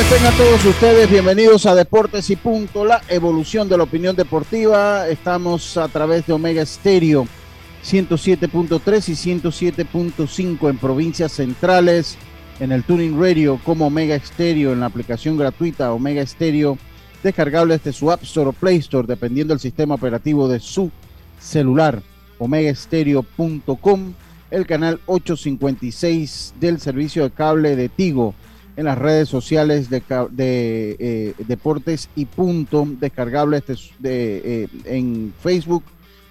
A todos ustedes, bienvenidos a Deportes y Punto, la evolución de la opinión deportiva. Estamos a través de Omega Stereo 107.3 y 107.5 en provincias centrales, en el Tuning Radio como Omega Stereo, en la aplicación gratuita Omega Stereo, descargable desde su App Store o Play Store, dependiendo del sistema operativo de su celular, omegastereo.com, el canal 856 del servicio de cable de Tigo en las redes sociales de, eh, Deportes y Punto, descargable este, de, eh, en Facebook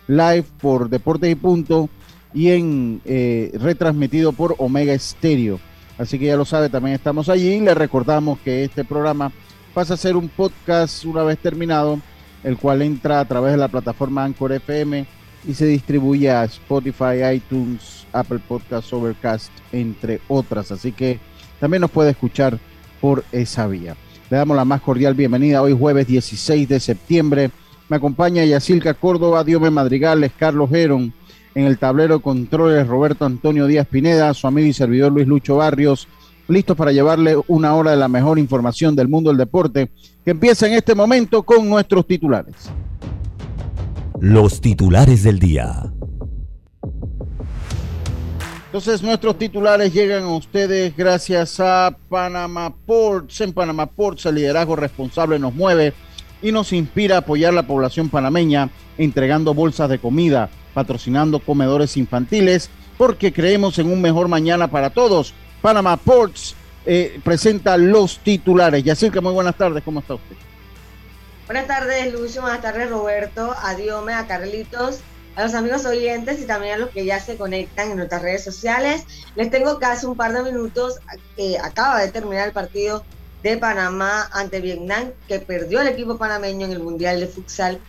Live por Deportes y Punto y en eh, retransmitido por Omega Stereo. Así que ya lo sabe, también estamos allí. Le recordamos que este programa pasa a ser un podcast una vez terminado, el cual entra a través de la plataforma Anchor FM y se distribuye a Spotify, iTunes, Apple Podcasts, Overcast, entre otras. Así que también nos puede escuchar por esa vía. Le damos la más cordial bienvenida hoy jueves 16 de septiembre. Me acompaña Yacilca Córdoba, Diome Madrigales, Carlos Heron. En el tablero de controles Roberto Antonio Díaz Pineda, su amigo y servidor Luis Lucho Barrios, listos para llevarle una hora de la mejor información del mundo del deporte, que empieza en este momento con nuestros titulares. Los titulares del día. Entonces nuestros titulares llegan a ustedes gracias a Panama Ports. En Panama Ports el liderazgo responsable nos mueve y nos inspira a apoyar la población panameña entregando bolsas de comida, patrocinando comedores infantiles, porque creemos en un mejor mañana para todos. Panama Ports eh, presenta los titulares. Yacirca, muy buenas tardes, ¿cómo está usted? Buenas tardes, Lucio, buenas tardes, Roberto, a Diome, a Carlitos a los amigos oyentes y también a los que ya se conectan en nuestras redes sociales. Les tengo hace un par de minutos que acaba de terminar el partido de Panamá ante Vietnam, que perdió el equipo panameño en el Mundial de Futsal.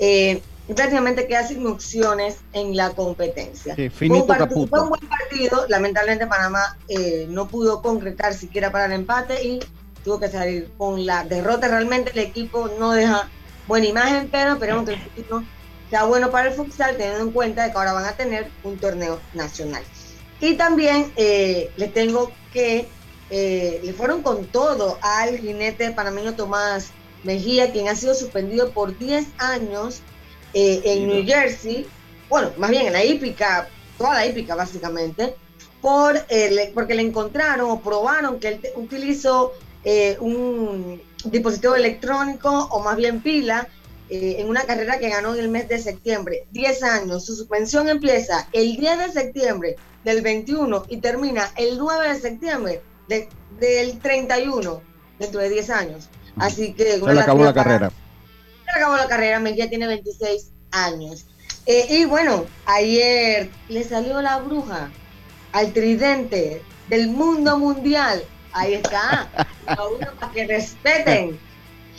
Eh, y prácticamente queda sin opciones en la competencia. fue, un buen partido, lamentablemente Panamá eh, no pudo concretar siquiera para el empate y tuvo que salir con la derrota. Realmente el equipo no deja buena imagen, pero esperemos que el futuro sea bueno para el futsal, teniendo en cuenta que ahora van a tener un torneo nacional. Y también eh, les tengo que eh, le fueron con todo al jinete panameño Tomás Mejía, quien ha sido suspendido por 10 años eh, en New Jersey, bueno, más bien en la hípica, toda la hípica básicamente, por, porque le encontraron o probaron que él utilizó un dispositivo electrónico o más bien pila eh, en una carrera que ganó en el mes de septiembre. 10 años. Su suspensión empieza el 10 de septiembre del 21 y termina el 9 de septiembre del 31, dentro de 10 años. Así que... Se le acabó la carrera. Se le acabó la carrera, ya tiene 26 años. Eh, y bueno, ayer le salió la bruja al tridente del mundo mundial. Ahí está. para que respeten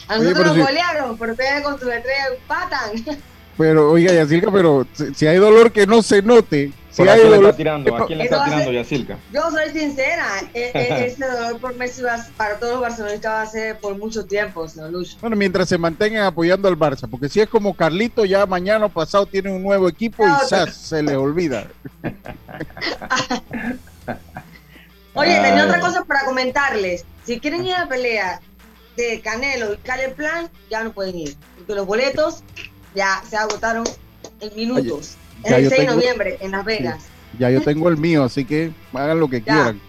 a nosotros nos golearon, pero ustedes con su estrella empatan. Pero, oiga, Yacilca, pero si, hay dolor que no se note. Si hay dolor, le está tirando? ¿A quién le está tirando, Yacilca? Yo soy sincera. E, e, ese dolor por Messi va, para todos los barcelonistas va a ser por mucho tiempo, señor Lucho. Bueno, mientras se mantengan apoyando al Barça, porque si es como Carlito, ya mañana o pasado tiene un nuevo equipo y se le olvida. Oye, tenía otra cosa para comentarles. Si quieren ir a la pelea de Canelo y Cale Plan ya no pueden ir, porque los boletos ya se agotaron en minutos. es el 6 de noviembre en Las Vegas. ya yo tengo el mío, así que hagan lo que quieran.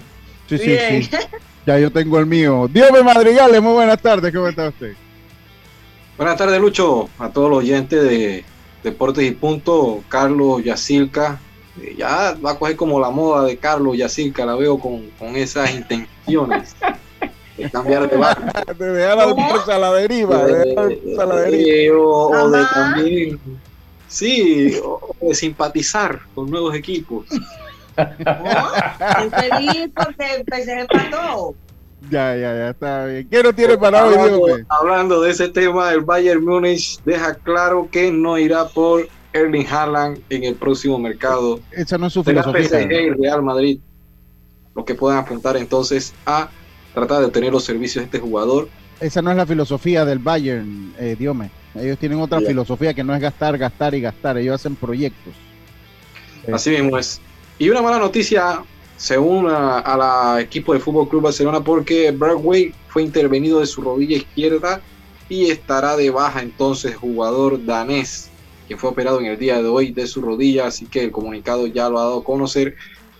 Sí, sí, sí. Ya yo tengo el mío. Dios me madrigales, muy buenas tardes, ¿cómo está usted? Buenas tardes, Lucho, a todos los oyentes de Deportes y Punto, Carlos Yacilca. Eh, ya va a coger como la moda de Carlos Yacilca, la veo con, con esas intenciones. cambiar de barco. de dejar a la deriva. De dejar a la deriva. o, o de también, sí, o o de simpatizar con nuevos equipos. ¿No? Estoy feliz porque el PSG empató. Ya, ya, ya, está bien. ¿Qué no tiene para hoy, hablando, hablando de ese tema, el Bayern Múnich deja claro que no irá por Erling Haaland en el próximo mercado Esa no es su de la filosofía. PSG y Real Madrid. Lo que puedan apuntar entonces a tratar de obtener los servicios de este jugador. Esa no es la filosofía del Bayern, eh, Diome. Ellos tienen otra filosofía que no es gastar, gastar y gastar. Ellos hacen proyectos. Sí. Así mismo es. Y una mala noticia, según a, a la equipo de Fútbol Club Barcelona, porque Bergwijn fue intervenido de su rodilla izquierda y estará de baja entonces jugador danés que fue operado en el día de hoy de su rodilla, así que el comunicado ya lo ha dado a conocer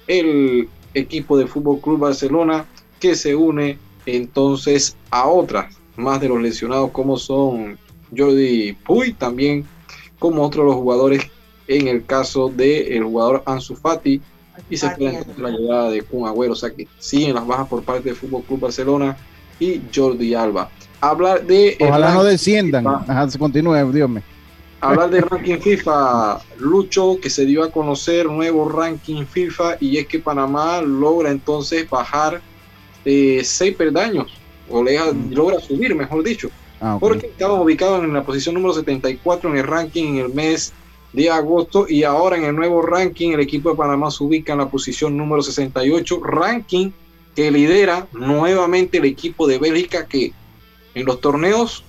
el equipo de Fútbol Club Barcelona que se une entonces a otras más de los lesionados como son Jordi Puy, también como otros de los jugadores en el caso del jugador Ansu Fati y se espera entonces la llegada de Kun Agüero, o sea que siguen las bajas por parte del Fútbol Club Barcelona y Jordi Alba. Hablar de Ojalá no desciendan. FIFA, Ajá, se continúe, Dios mío. hablar del ranking FIFA, Lucho, que se dio a conocer nuevo ranking FIFA y es que Panamá logra entonces bajar eh, seis peldaños o le- Mm. logra subir, mejor dicho. Ah, porque estaba ubicado en la posición número 74 en el ranking en el mes de agosto y ahora en el nuevo ranking el equipo de Panamá se ubica en la posición número 68, ranking que lidera nuevamente el equipo de Bélgica que en los torneos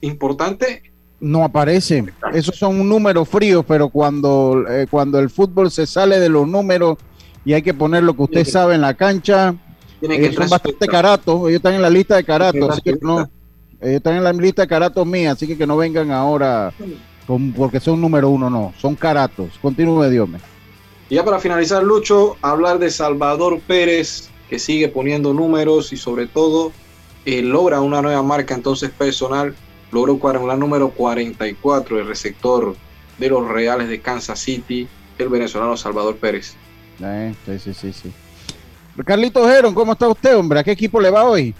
importantes No aparece. Esos son números fríos, pero cuando, eh, cuando el fútbol se sale de los números y hay que poner lo que usted sabe en la cancha, tienen que ellos son bastante caratos. Ellos están en la lista de caratos, Sí, así que no. Ellos están en la lista de caratos mía, así que que no vengan ahora con- porque son número uno, no. Son caratos. Continúe, Dios mío. Y ya para finalizar, Lucho, hablar de Salvador Pérez, que sigue poniendo números y sobre todo eh, logra una nueva marca entonces personal, logró cuadrangular número 44, el receptor de los Reales de Kansas City, el venezolano Salvador Pérez. Eh, sí, sí, sí, sí. Carlitos Heron, ¿cómo está usted, hombre? ¿A qué equipo le va hoy?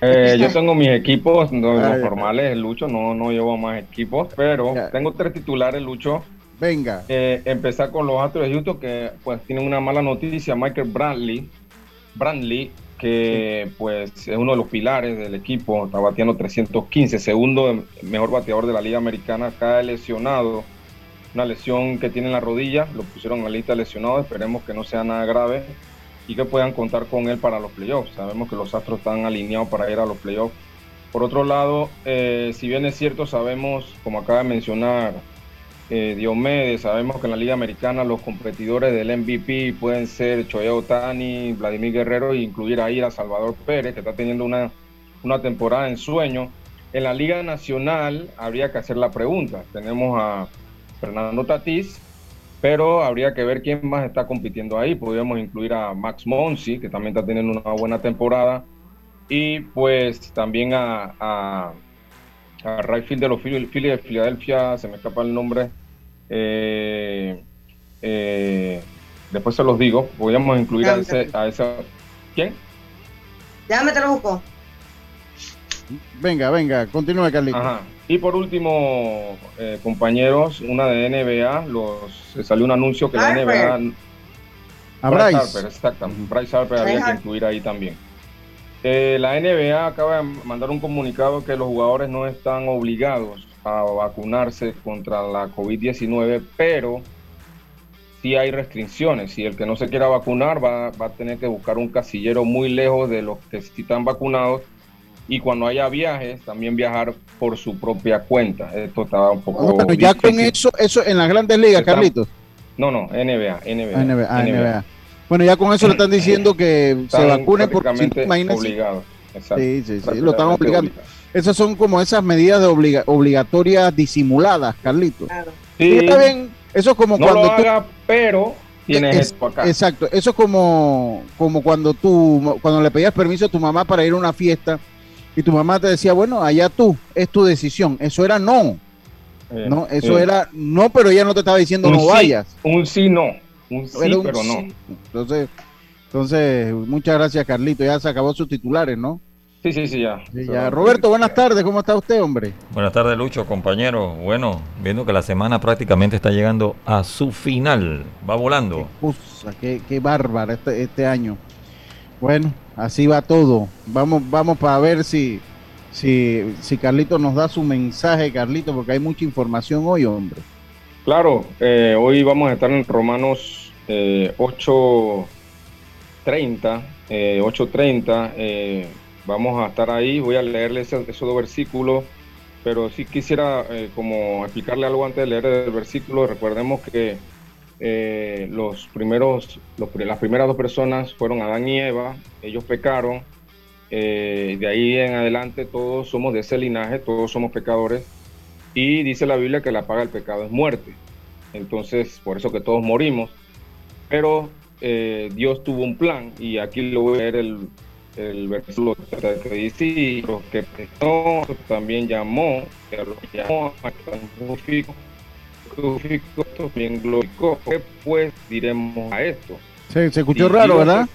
Eh, yo tengo mis equipos, no, los Ay, normales, Lucho, no, no llevo más equipos, pero Ya. tengo tres titulares, Lucho. Venga. Eh, empezar con los Astros de Houston, que pues tienen una mala noticia, Michael Brantley, Brantley que pues es uno de los pilares del equipo, está bateando 315, segundo mejor bateador de la Liga Americana, cae lesionado, una lesión que tiene en la rodilla, lo pusieron en la lista de lesionados, esperemos que no sea nada grave y que puedan contar con él para los playoffs. Sabemos que los Astros están alineados para ir a los playoffs. Por otro lado, eh, si bien es cierto, sabemos, como acaba de mencionar eh, Diomedes, sabemos que en la Liga Americana los competidores del MVP pueden ser Choya Otani, Vladimir Guerrero e incluir ahí a Salvador Pérez, que está teniendo una, una temporada en sueño. En la Liga Nacional habría que hacer la pregunta. Tenemos a Fernando Tatís, pero habría que ver quién más está compitiendo ahí. Podríamos incluir a Max Monsi, que también está teniendo una buena temporada, y pues también a, a, a right field de los Phillies de Filadelfia, se me escapa el nombre. eh, eh, después se los digo. Podríamos incluir a, ese, a esa. ¿Quién? Déjame te lo busco. Venga, venga, continúe, Carlitos. Ajá. Y por último, eh, compañeros, una de NBA, los, se salió un anuncio que la. NBA A Bryce Bryce. Harper, exactamente. Bryce Harper había que incluir ahí también. Eh, la NBA acaba de mandar un comunicado que los jugadores no están obligados a vacunarse contra la COVID-19, pero sí hay restricciones. Si el que no se quiera vacunar va, va a tener que buscar un casillero muy lejos de los que sí están vacunados. Y cuando haya viajes, también viajar por su propia cuenta. Esto está un poco. Bueno, ya con eso, eso en las grandes ligas, Está- Carlitos. No, no, NBA, NBA. Ah, NBA, ah, NBA. NBA. Bueno, ya con eso le están diciendo que se Están vacunen porque si obligados. Exacto. Sí, sí, sí, lo están obligando. Esas son como esas medidas de obliga- obligatorias disimuladas, Carlitos. Claro. Sí, está bien. Eso es como no cuando lo tú haga, pero tienes Es- esto acá. Exacto, eso es como, como cuando tú, cuando le pedías permiso a tu mamá para ir a una fiesta y tu mamá te decía, bueno, allá tú, es tu decisión. Eso era no, Eh, no, eso eh, era no, pero ella no te estaba diciendo un no sí, vayas. Un sí, no. Un sí, un pero no. sí. Entonces, entonces, muchas gracias, Carlito. Ya se acabó sus titulares, ¿no? Sí, sí, sí, ya. ya. Roberto, buenas tardes, ¿cómo está usted, hombre? Buenas tardes, Lucho, compañero. Bueno, viendo que la semana prácticamente está llegando a su final, va volando. Qué, qué, bárbara este, este año. Bueno, así va todo. Vamos, vamos para ver si, si, si Carlito nos da su mensaje, Carlito, porque hay mucha información hoy, hombre. Claro, eh, hoy vamos a estar en Romanos eh, 8.30, eh, 8.30, eh, vamos a estar ahí, voy a leerles esos, dos versículos, pero sí quisiera eh, como explicarle algo antes de leer el versículo, recordemos que los primeros, las primeras dos personas fueron Adán y Eva, ellos pecaron, de ahí en adelante todos somos de ese linaje, todos somos pecadores, y dice la Biblia que la paga del pecado es muerte. Entonces, por eso que todos morimos. Pero eh, Dios tuvo un plan, y aquí lo voy a leer el, el versículo que dice, los que no, también llamó, que lo llamó a también glorificó. ¿Qué pues diremos a esto? Se, se escuchó raro, ¿verdad?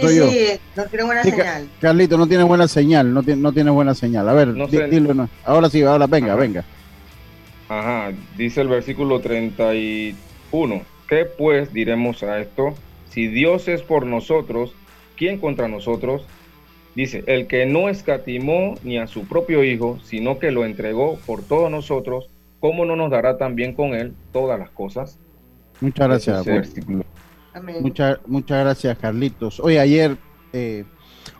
Sí, sí, no tiene buena señal. Carlito, no tiene buena señal, no tiene, no tiene buena señal. A ver, no dilo, no. ahora sí, ahora venga, venga. Ajá, dice el versículo 31. ¿Qué pues diremos a esto? Si Dios es por nosotros, ¿quién contra nosotros? Dice, el que no escatimó ni a su propio Hijo, sino que lo entregó por todos nosotros, ¿cómo no nos dará también con él todas las cosas? Muchas gracias. Muchas, muchas gracias, Carlitos. Hoy ayer, eh,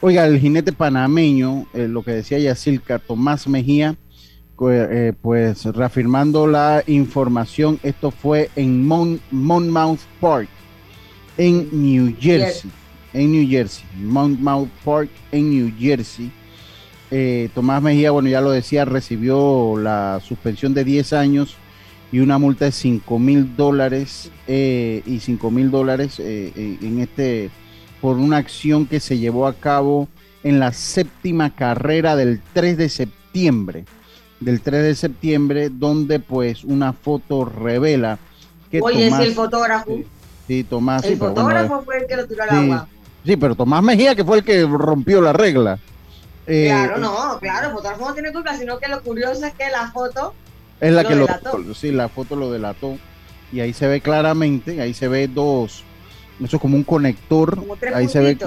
oiga, el jinete panameño, eh, lo que decía Yacilca, Tomás Mejía, eh, pues reafirmando la información, esto fue en Monmouth Park, en New Jersey, en New Jersey, Monmouth Park, en New Jersey. Eh, Tomás Mejía, bueno, ya lo decía, recibió la suspensión de 10 años y una multa de 5 mil dólares eh, y 5 mil dólares en este por una acción que se llevó a cabo en la séptima carrera del 3 de septiembre del 3 de septiembre, donde pues una foto revela que Oye, Tomás, el fotógrafo. Sí, Tomás. El fotógrafo fue el que lo tiró al agua. Sí, pero Tomás Mejía, que fue el que rompió la regla. Eh, claro, no, claro, el fotógrafo no tiene culpa, sino que lo curioso es que la foto. Es la que delató. lo. Sí, la foto lo delató. Y ahí se ve claramente, ahí se ve dos. Eso es como un conector. ahí se, ve,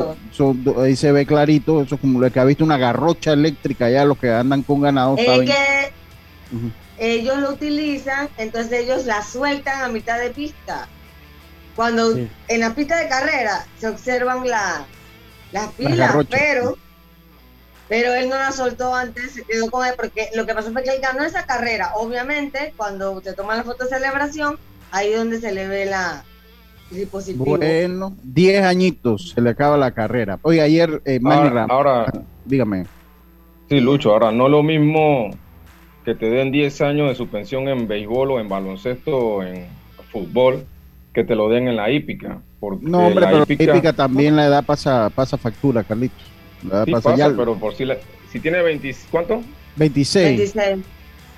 ahí se ve clarito. Eso es como lo que ha visto una garrocha eléctrica ya los que andan con ganado. Es que ellos lo utilizan, entonces ellos la sueltan a mitad de pista. Cuando en la pista de carrera se observan la, las pilas, pero pero él no la soltó antes, se quedó con él, porque lo que pasó fue que él ganó esa carrera. Obviamente, cuando usted toma la foto de celebración, ahí es donde se le ve la, bueno, 10 añitos, se le acaba la carrera. Oye, ayer, eh, ahora, dígame. Sí, Lucho, ahora no lo mismo que te den 10 años de suspensión en béisbol o en baloncesto o en fútbol, que te lo den en la hípica. Porque no, hombre, pero hípica, la hípica también la edad pasa, pasa factura, Carlitos. La pasa, pero por si, si tiene 20, ¿cuánto? 26.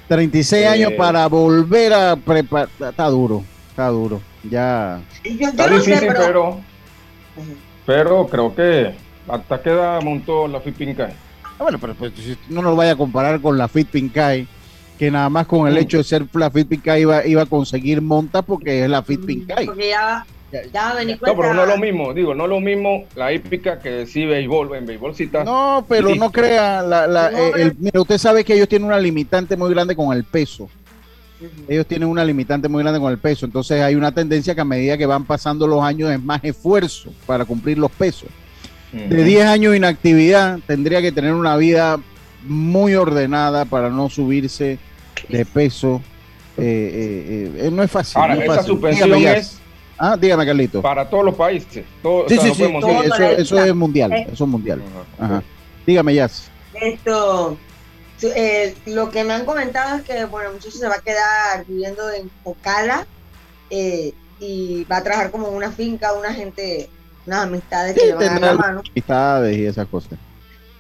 36 años eh, para volver a preparar. Está duro, está duro. Ya. Está difícil, pero... pero... creo que hasta queda montó la Fit Kai. Ah, bueno, pero pues, si no nos vaya a comparar con la Fit Kai, que nada más con el mm. hecho de ser la Fit Kai iba, iba a conseguir monta porque es la Fit Kai. Porque ya, ya, No, pero no es lo mismo, digo, no es lo mismo la hípica que sí béisbol, en béisbol sí está. No, pero no crea, la, eh, mira, usted sabe que ellos tienen una limitante muy grande con el peso ellos tienen una limitante muy grande con el peso. Entonces hay una tendencia que a medida que van pasando los años es más esfuerzo para cumplir los pesos. De 10 años de inactividad tendría que tener una vida muy ordenada para no subirse de peso. Eh, eh, eh, no es fácil. Ahora, esa suspensión es... Ah, dígame, Carlito. Para todos los países. sí, sí, sí, eso, es mundial. Eso es mundial. Dígame, Jazz. Esto, eh, lo que me han comentado es que, bueno, muchachos se va a quedar viviendo en Ocala eh, y va a trabajar como en una finca, una gente, unas amistades que le van a dar la mano. Amistades y esas cosas.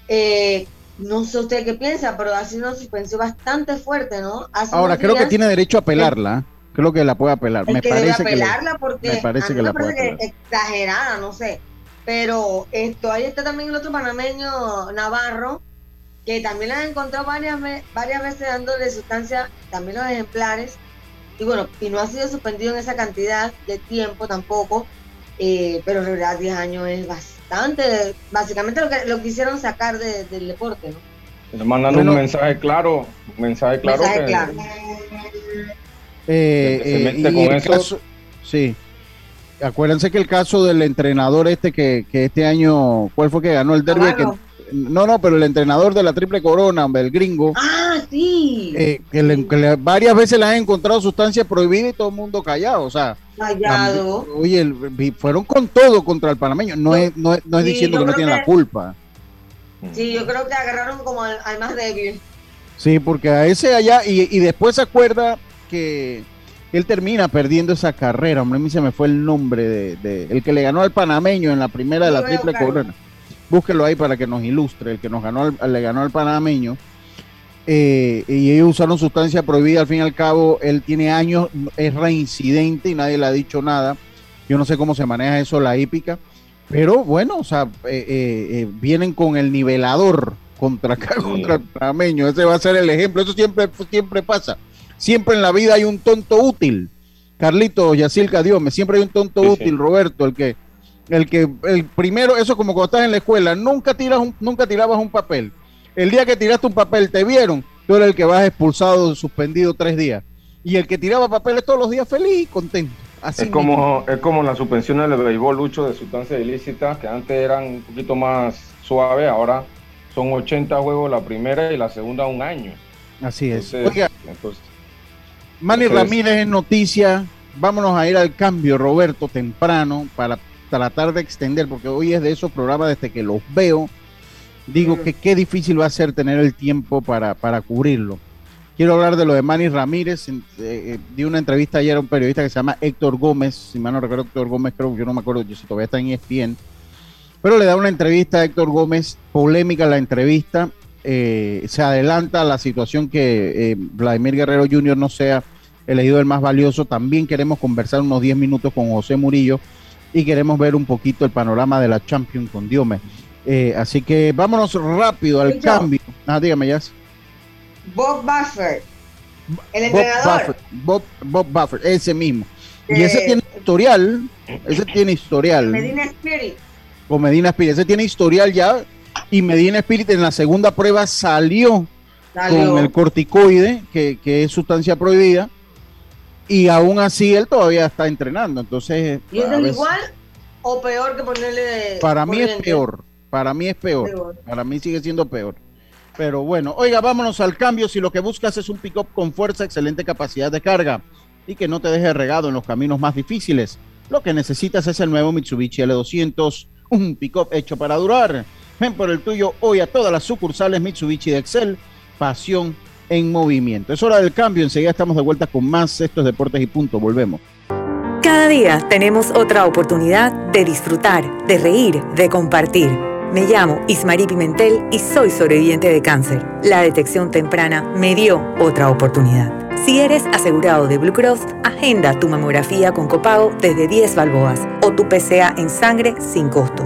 Eh, no sé usted qué piensa, pero ha sido una suspensión bastante fuerte, ¿no? Ahora, creo que tiene derecho a apelarla. Creo que la puede apelar. Me parece apelarla porque me parece que la puede exagerada, no sé. Pero esto, ahí está también el otro panameño Navarro, que también la han encontrado varias, varias veces dándole sustancia, también los ejemplares, y bueno, y no ha sido suspendido en esa cantidad de tiempo tampoco, eh, pero en realidad 10 años es bastante, básicamente lo que lo quisieron sacar del deporte, ¿no? Le mandan un mensaje claro, un mensaje claro. Mensaje claro. Eh, eh, caso, sí. Acuérdense que el caso del entrenador este que, que este año, ¿cuál fue que ganó el derby? no, no, pero el entrenador de la Triple Corona, el gringo. Ah, sí. Eh, que, varias veces le han encontrado sustancias prohibidas y todo el mundo callado, o sea. Callado. oye, fueron con todo contra el panameño. No, es, no es, no es diciendo que no tiene la culpa. Sí, yo creo que agarraron como al, más débil. Sí, porque a ese allá, y, y después se acuerda que él termina perdiendo esa carrera. Hombre, a mí se me fue el nombre de, el que le ganó al panameño en la primera de la triple corona. Búsquelo ahí para que nos ilustre. El que nos ganó, le ganó al panameño. Eh, y ellos usaron sustancia prohibida. Al fin y al cabo, él tiene años, es reincidente y nadie le ha dicho nada. Yo no sé cómo se maneja eso la hípica. Pero bueno, o sea, eh, eh, vienen con el nivelador contra, contra el panameño. Ese va a ser el ejemplo. Eso siempre, siempre pasa Siempre en la vida hay un tonto útil. Carlito, Yacilca, Dios, me siempre hay un tonto útil, Roberto, el que, el que, el primero, eso como cuando estás en la escuela, nunca tiras nunca tirabas un papel. El día que tiraste un papel, te vieron, tú eres el que vas expulsado, suspendido tres días. Y el que tiraba papeles todos los días feliz y contento. Así es como, es como la suspensión del béisbol, Lucho, de sustancias ilícitas, que antes eran un poquito más suaves, ahora son 80 juegos la primera y la segunda un año. Así es. Manny Ramírez en noticia. Vámonos a ir al cambio, Roberto, temprano, para tratar de extender, porque hoy es de esos programas desde que los veo. Digo que qué difícil va a ser tener el tiempo para, para cubrirlo. Quiero hablar de lo de Manny Ramírez. Eh, eh, di una entrevista ayer a un periodista que se llama Héctor Gómez. Si mal no recuerdo, Héctor Gómez, creo yo no me acuerdo si todavía está en ESPN. Pero le da una entrevista a Héctor Gómez, polémica la entrevista. Eh, se adelanta la situación que eh, Vladimir Guerrero Jr. no sea elegido el más valioso. También queremos conversar unos 10 minutos con José Murillo y queremos ver un poquito el panorama de la Champions con Diome. Eh, así que vámonos rápido al cambio. Ah, dígame, ya. Bob Buffer, el entrenador. Bob, Buffer, ese mismo. y ese tiene historial, ese tiene historial. Medina Spirit. O Medina Spirit, ese tiene historial ya y Medina Spirit en la segunda prueba salió, con el corticoide, que, es sustancia prohibida, y aún así él todavía está entrenando. Entonces, ¿Y es igual o peor que ponerle Para mí es peor, para mí es peor, para mí sigue siendo peor. Pero bueno, oiga, vámonos al cambio. Si lo que buscas es un pick-up con fuerza, excelente capacidad de carga y que no te deje regado en los caminos más difíciles, lo que necesitas es el nuevo Mitsubishi L200, un pick-up hecho para durar. Ven por el tuyo hoy a todas las sucursales Mitsubishi de Excel. Pasión en movimiento. Es hora del cambio. Enseguida estamos de vuelta con más Estos Deportes y Punto. Volvemos. Cada día tenemos otra oportunidad de disfrutar, de reír, de compartir. Me llamo Ismarí Pimentel y soy sobreviviente de cáncer. La detección temprana me dio otra oportunidad. Si eres asegurado de Blue Cross, agenda tu mamografía con copago desde 10 balboas o tu PCA en sangre sin costo.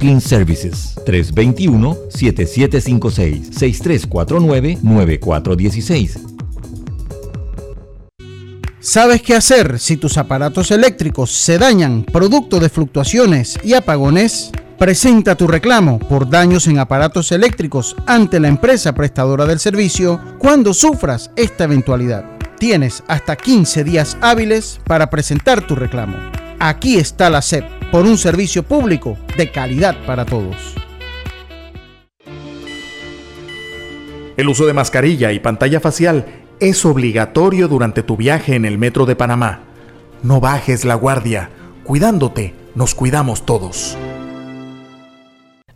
Clean Services 321-7756-6349-9416. ¿Sabes qué hacer si tus aparatos eléctricos se dañan producto de fluctuaciones y apagones? Presenta tu reclamo por daños en aparatos eléctricos ante la empresa prestadora del servicio cuando sufras esta eventualidad. Tienes hasta 15 días hábiles para presentar tu reclamo. Aquí está la SEP por un servicio público de calidad para todos. El uso de mascarilla y pantalla facial es obligatorio durante tu viaje en el metro de Panamá. No bajes la guardia. Cuidándote, nos cuidamos todos.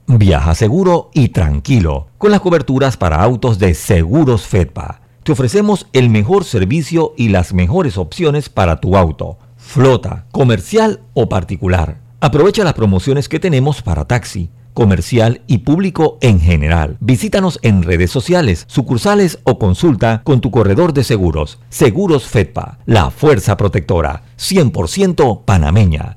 Viaja seguro y tranquilo con las coberturas para autos de Seguros Fedpa. Te ofrecemos el mejor servicio y las mejores opciones para tu auto, flota, comercial o particular. Aprovecha las promociones que tenemos para taxi, comercial y público en general. Visítanos en redes sociales, sucursales o consulta con tu corredor de seguros. Seguros Fedpa, la fuerza protectora, 100% panameña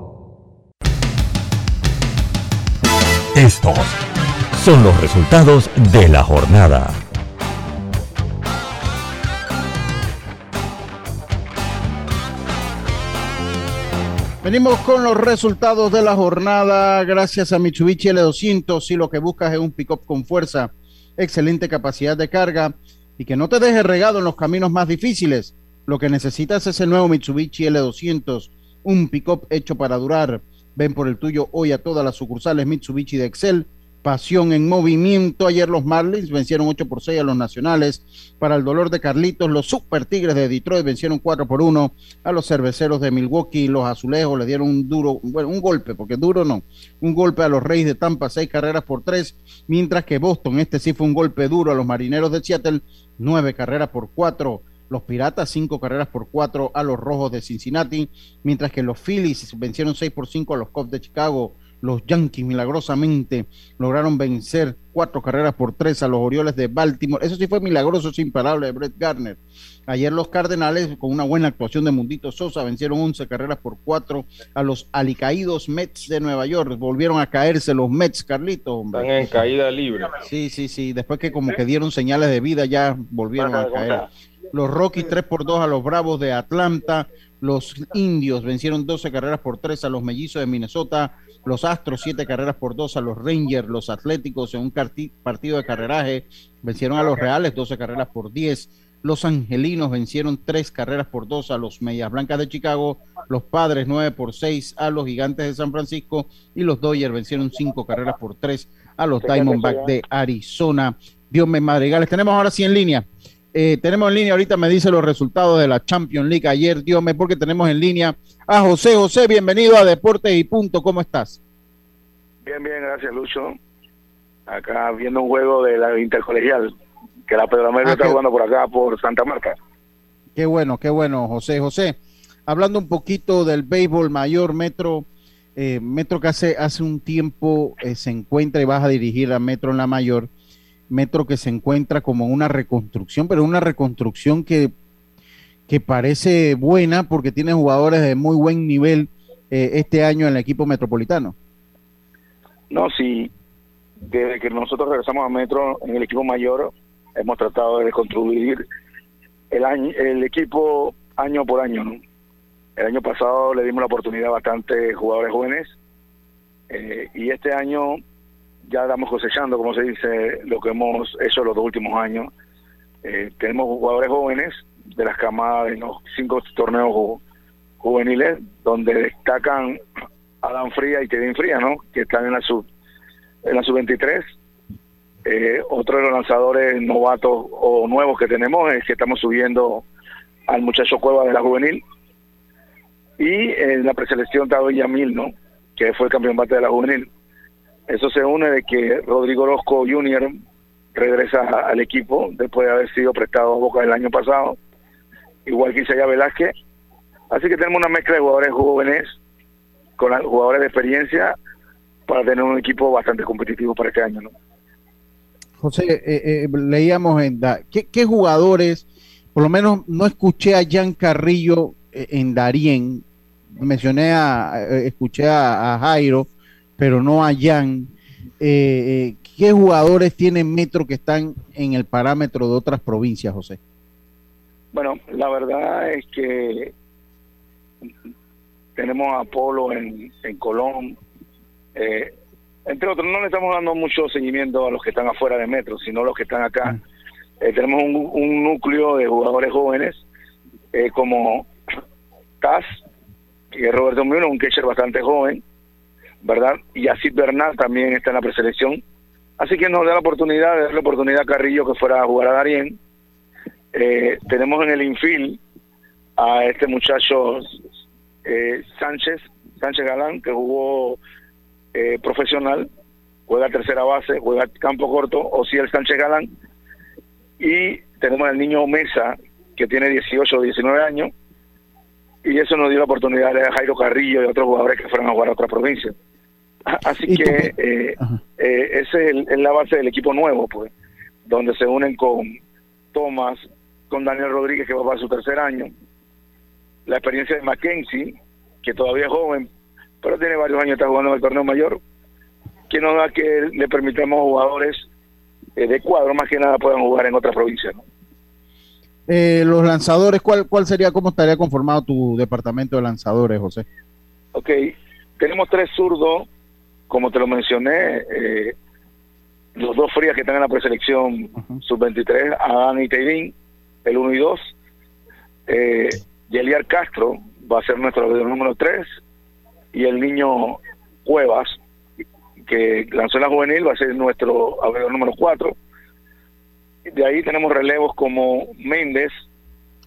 Estos son los resultados de la jornada. Venimos con los resultados de la jornada gracias a Mitsubishi L200 si lo que buscas es un pick-up con fuerza, excelente capacidad de carga y que no te deje regado en los caminos más difíciles. Lo que necesitas es el nuevo Mitsubishi L200, un pick-up hecho para durar. Ven por el tuyo hoy a todas las sucursales Mitsubishi de Excel. Pasión en movimiento. Ayer los Marlins vencieron 8 por 6 a los Nacionales. Para el dolor de Carlitos, los Super Tigres de Detroit vencieron 4 por 1 a los Cerveceros de Milwaukee. Los Azulejos le dieron un duro, bueno, un golpe, porque duro no, un golpe a los Reyes de Tampa, 6 carreras por 3. Mientras que Boston, este sí fue un golpe duro a los Marineros de Seattle, 9 carreras por 4 los Piratas cinco carreras por cuatro a los Rojos de Cincinnati, mientras que los Phillies vencieron seis por cinco a los Cubs de Chicago. Los Yankees milagrosamente lograron vencer cuatro carreras por tres a los Orioles de Baltimore. Eso sí fue milagroso, es imparable de Brett Garner. Ayer los Cardenales, con una buena actuación de Mundito Sosa, vencieron 11 carreras por cuatro a los alicaídos Mets de Nueva York. Volvieron a caerse los Mets, Carlitos. Están en caída libre. Sí, sí, sí. Después que como que dieron señales de vida, ya volvieron a caer. Los Rockies 3 por 2 a los Bravos de Atlanta. Los Indios vencieron 12 carreras por 3 a los Mellizos de Minnesota. Los Astros 7 carreras por 2 a los Rangers. Los Atléticos en un partido de carreraje vencieron a los Reales 12 carreras por 10. Los Angelinos vencieron 3 carreras por 2 a los Medias Blancas de Chicago. Los Padres 9 por 6 a los Gigantes de San Francisco. Y los Dodgers vencieron 5 carreras por 3 a los Diamondbacks de Arizona. Dios me madrigales. Tenemos ahora sí en línea eh, tenemos en línea, ahorita me dice los resultados de la Champions League ayer, Dios me, porque tenemos en línea a José. José, bienvenido a Deportes y Punto, ¿cómo estás? Bien, bien, gracias, Lucho. Acá viendo un juego de la Intercolegial, que la Pedro América ah, está jugando por acá, por Santa Marta. Qué bueno, qué bueno, José. José, hablando un poquito del béisbol mayor, Metro, eh, Metro que hace, hace un tiempo eh, se encuentra y vas a dirigir a Metro en la mayor metro que se encuentra como una reconstrucción, pero una reconstrucción que, que parece buena porque tiene jugadores de muy buen nivel eh, este año en el equipo metropolitano. No, sí, desde que nosotros regresamos a Metro en el equipo mayor, hemos tratado de reconstruir el, año, el equipo año por año. El año pasado le dimos la oportunidad a bastantes jugadores jóvenes Eh, y este año ya estamos cosechando, como se dice, lo que hemos hecho los dos últimos años. Eh, tenemos jugadores jóvenes de las camadas en los cinco torneos juveniles, donde destacan Adam Fría y Kevin Fría, ¿no? Que están en la sub en la sub 23. Eh, otro de los lanzadores novatos o nuevos que tenemos es que estamos subiendo al muchacho Cueva de la juvenil y en la preselección Tado Yamil, ¿no? Que fue el campeón bate de la juvenil. Eso se une de que Rodrigo Orozco Jr. regresa al equipo después de haber sido prestado a Boca el año pasado, igual que Isaiah Velázquez. Así que tenemos una mezcla de jugadores jóvenes con jugadores de experiencia para tener un equipo bastante competitivo para este año, ¿no? José, eh, eh, leíamos en ¿qué, jugadores, por lo menos no escuché a Jan Carrillo eh, en Darien, mencioné a, escuché a, Jairo, pero no a Jan. ¿Qué jugadores tienen Metro que están en el parámetro de otras provincias, José? Bueno, la verdad es que tenemos a Polo en, en Colón, eh, entre otros, no le estamos dando mucho seguimiento a los que están afuera de Metro, sino a los que están acá. Eh, tenemos un, núcleo de jugadores jóvenes, eh, como Taz, que es Roberto Muno, un catcher bastante joven, ¿verdad? Y así Bernal también está en la preselección. Así que nos da la oportunidad, de la oportunidad a Carrillo que fuera a jugar a Darien. tenemos en el infield a este muchacho Sánchez, Sánchez Galán, que jugó eh, profesional, juega tercera base, juega campo corto, o si el Sánchez Galán. Y tenemos al niño Mesa, que tiene 18 o 19 años, y eso nos dio la oportunidad de Jairo Carrillo y otros jugadores que fueron a jugar a otra provincia. Así que eh, eh, ese es, la base del equipo nuevo, pues, donde se unen con Tomás, con Daniel Rodríguez, que va para su tercer año, la experiencia de Mackenzie, que todavía es joven, pero tiene varios años está jugando en el torneo mayor, que nos da que le permitamos a jugadores eh, de cuadro más que nada puedan jugar en otras provincias. Eh, los lanzadores, ¿cuál, ¿cuál sería, cómo estaría conformado tu departamento de lanzadores, José? Ok, tenemos tres zurdos, como te lo mencioné, eh, los dos frías que están en la preselección sub-23, Adán y Teirín, el 1 y 2. Eh, Yeliar Castro va a ser nuestro número 3 y el niño Cuevas, que lanzó la juvenil, va a ser nuestro abridor número 4. De ahí tenemos relevos como Méndez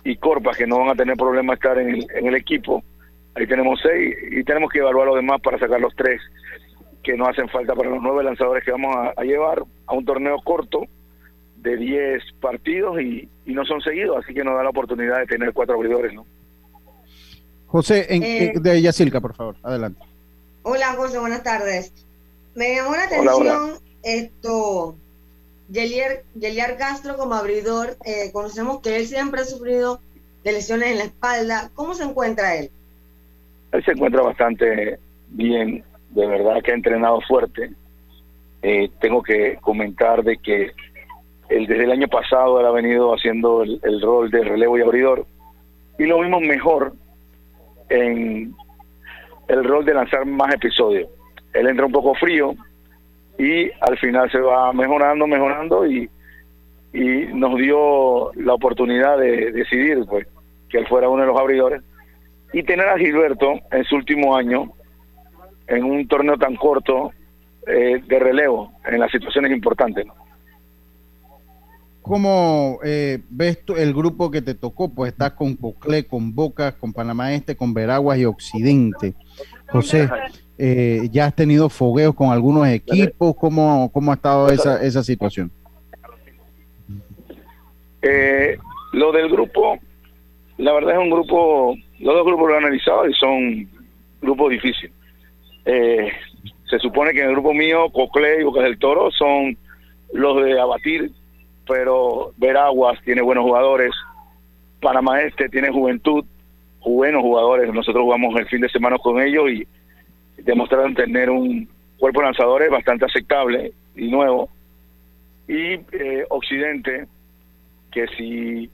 y Corpa, que no van a tener problema estar en el, en el equipo. Ahí tenemos seis y tenemos que evaluar los demás para sacar los tres que no hacen falta para los nueve lanzadores que vamos a, llevar a un torneo corto de 10 partidos y, y, no son seguidos, así que nos da la oportunidad de tener cuatro abridores, ¿no? José, en, eh, de Yacilca, por favor, adelante. Hola, José, buenas tardes. Me llamó la atención esto, Yelier, Castro como abridor. Eh, conocemos que él siempre ha sufrido lesiones en la espalda. ¿Cómo se encuentra él? Él se encuentra bastante bien, de verdad que ha entrenado fuerte. Eh, tengo que comentar de que él desde el año pasado él ha venido haciendo el, el rol de relevo y abridor y lo vimos mejor en el rol de lanzar más episodios. Él entra un poco frío y al final se va mejorando, mejorando y, y nos dio la oportunidad de decidir pues que él fuera uno de los abridores y tener a Gilberto en su último año en un torneo tan corto eh, de relevo en las situaciones importantes. ¿Cómo eh, ves el grupo que te tocó? Pues estás con Coclé, con Boca, con Panamá Este, con Veraguas y Occidente. José, eh, ¿ya has tenido fogueos con algunos equipos? ¿Cómo, cómo ha estado esa, esa situación? Eh, lo del grupo, la verdad es un grupo, los dos grupos lo han analizado y son grupos difíciles. se supone que en el grupo mío, Coclé y Boca del Toro son los de abatir pero Veraguas tiene buenos jugadores, Panamá Este tiene juventud, buenos jugadores, nosotros jugamos el fin de semana con ellos y demostraron tener un cuerpo de lanzadores bastante aceptable y nuevo. Y eh, Occidente, que si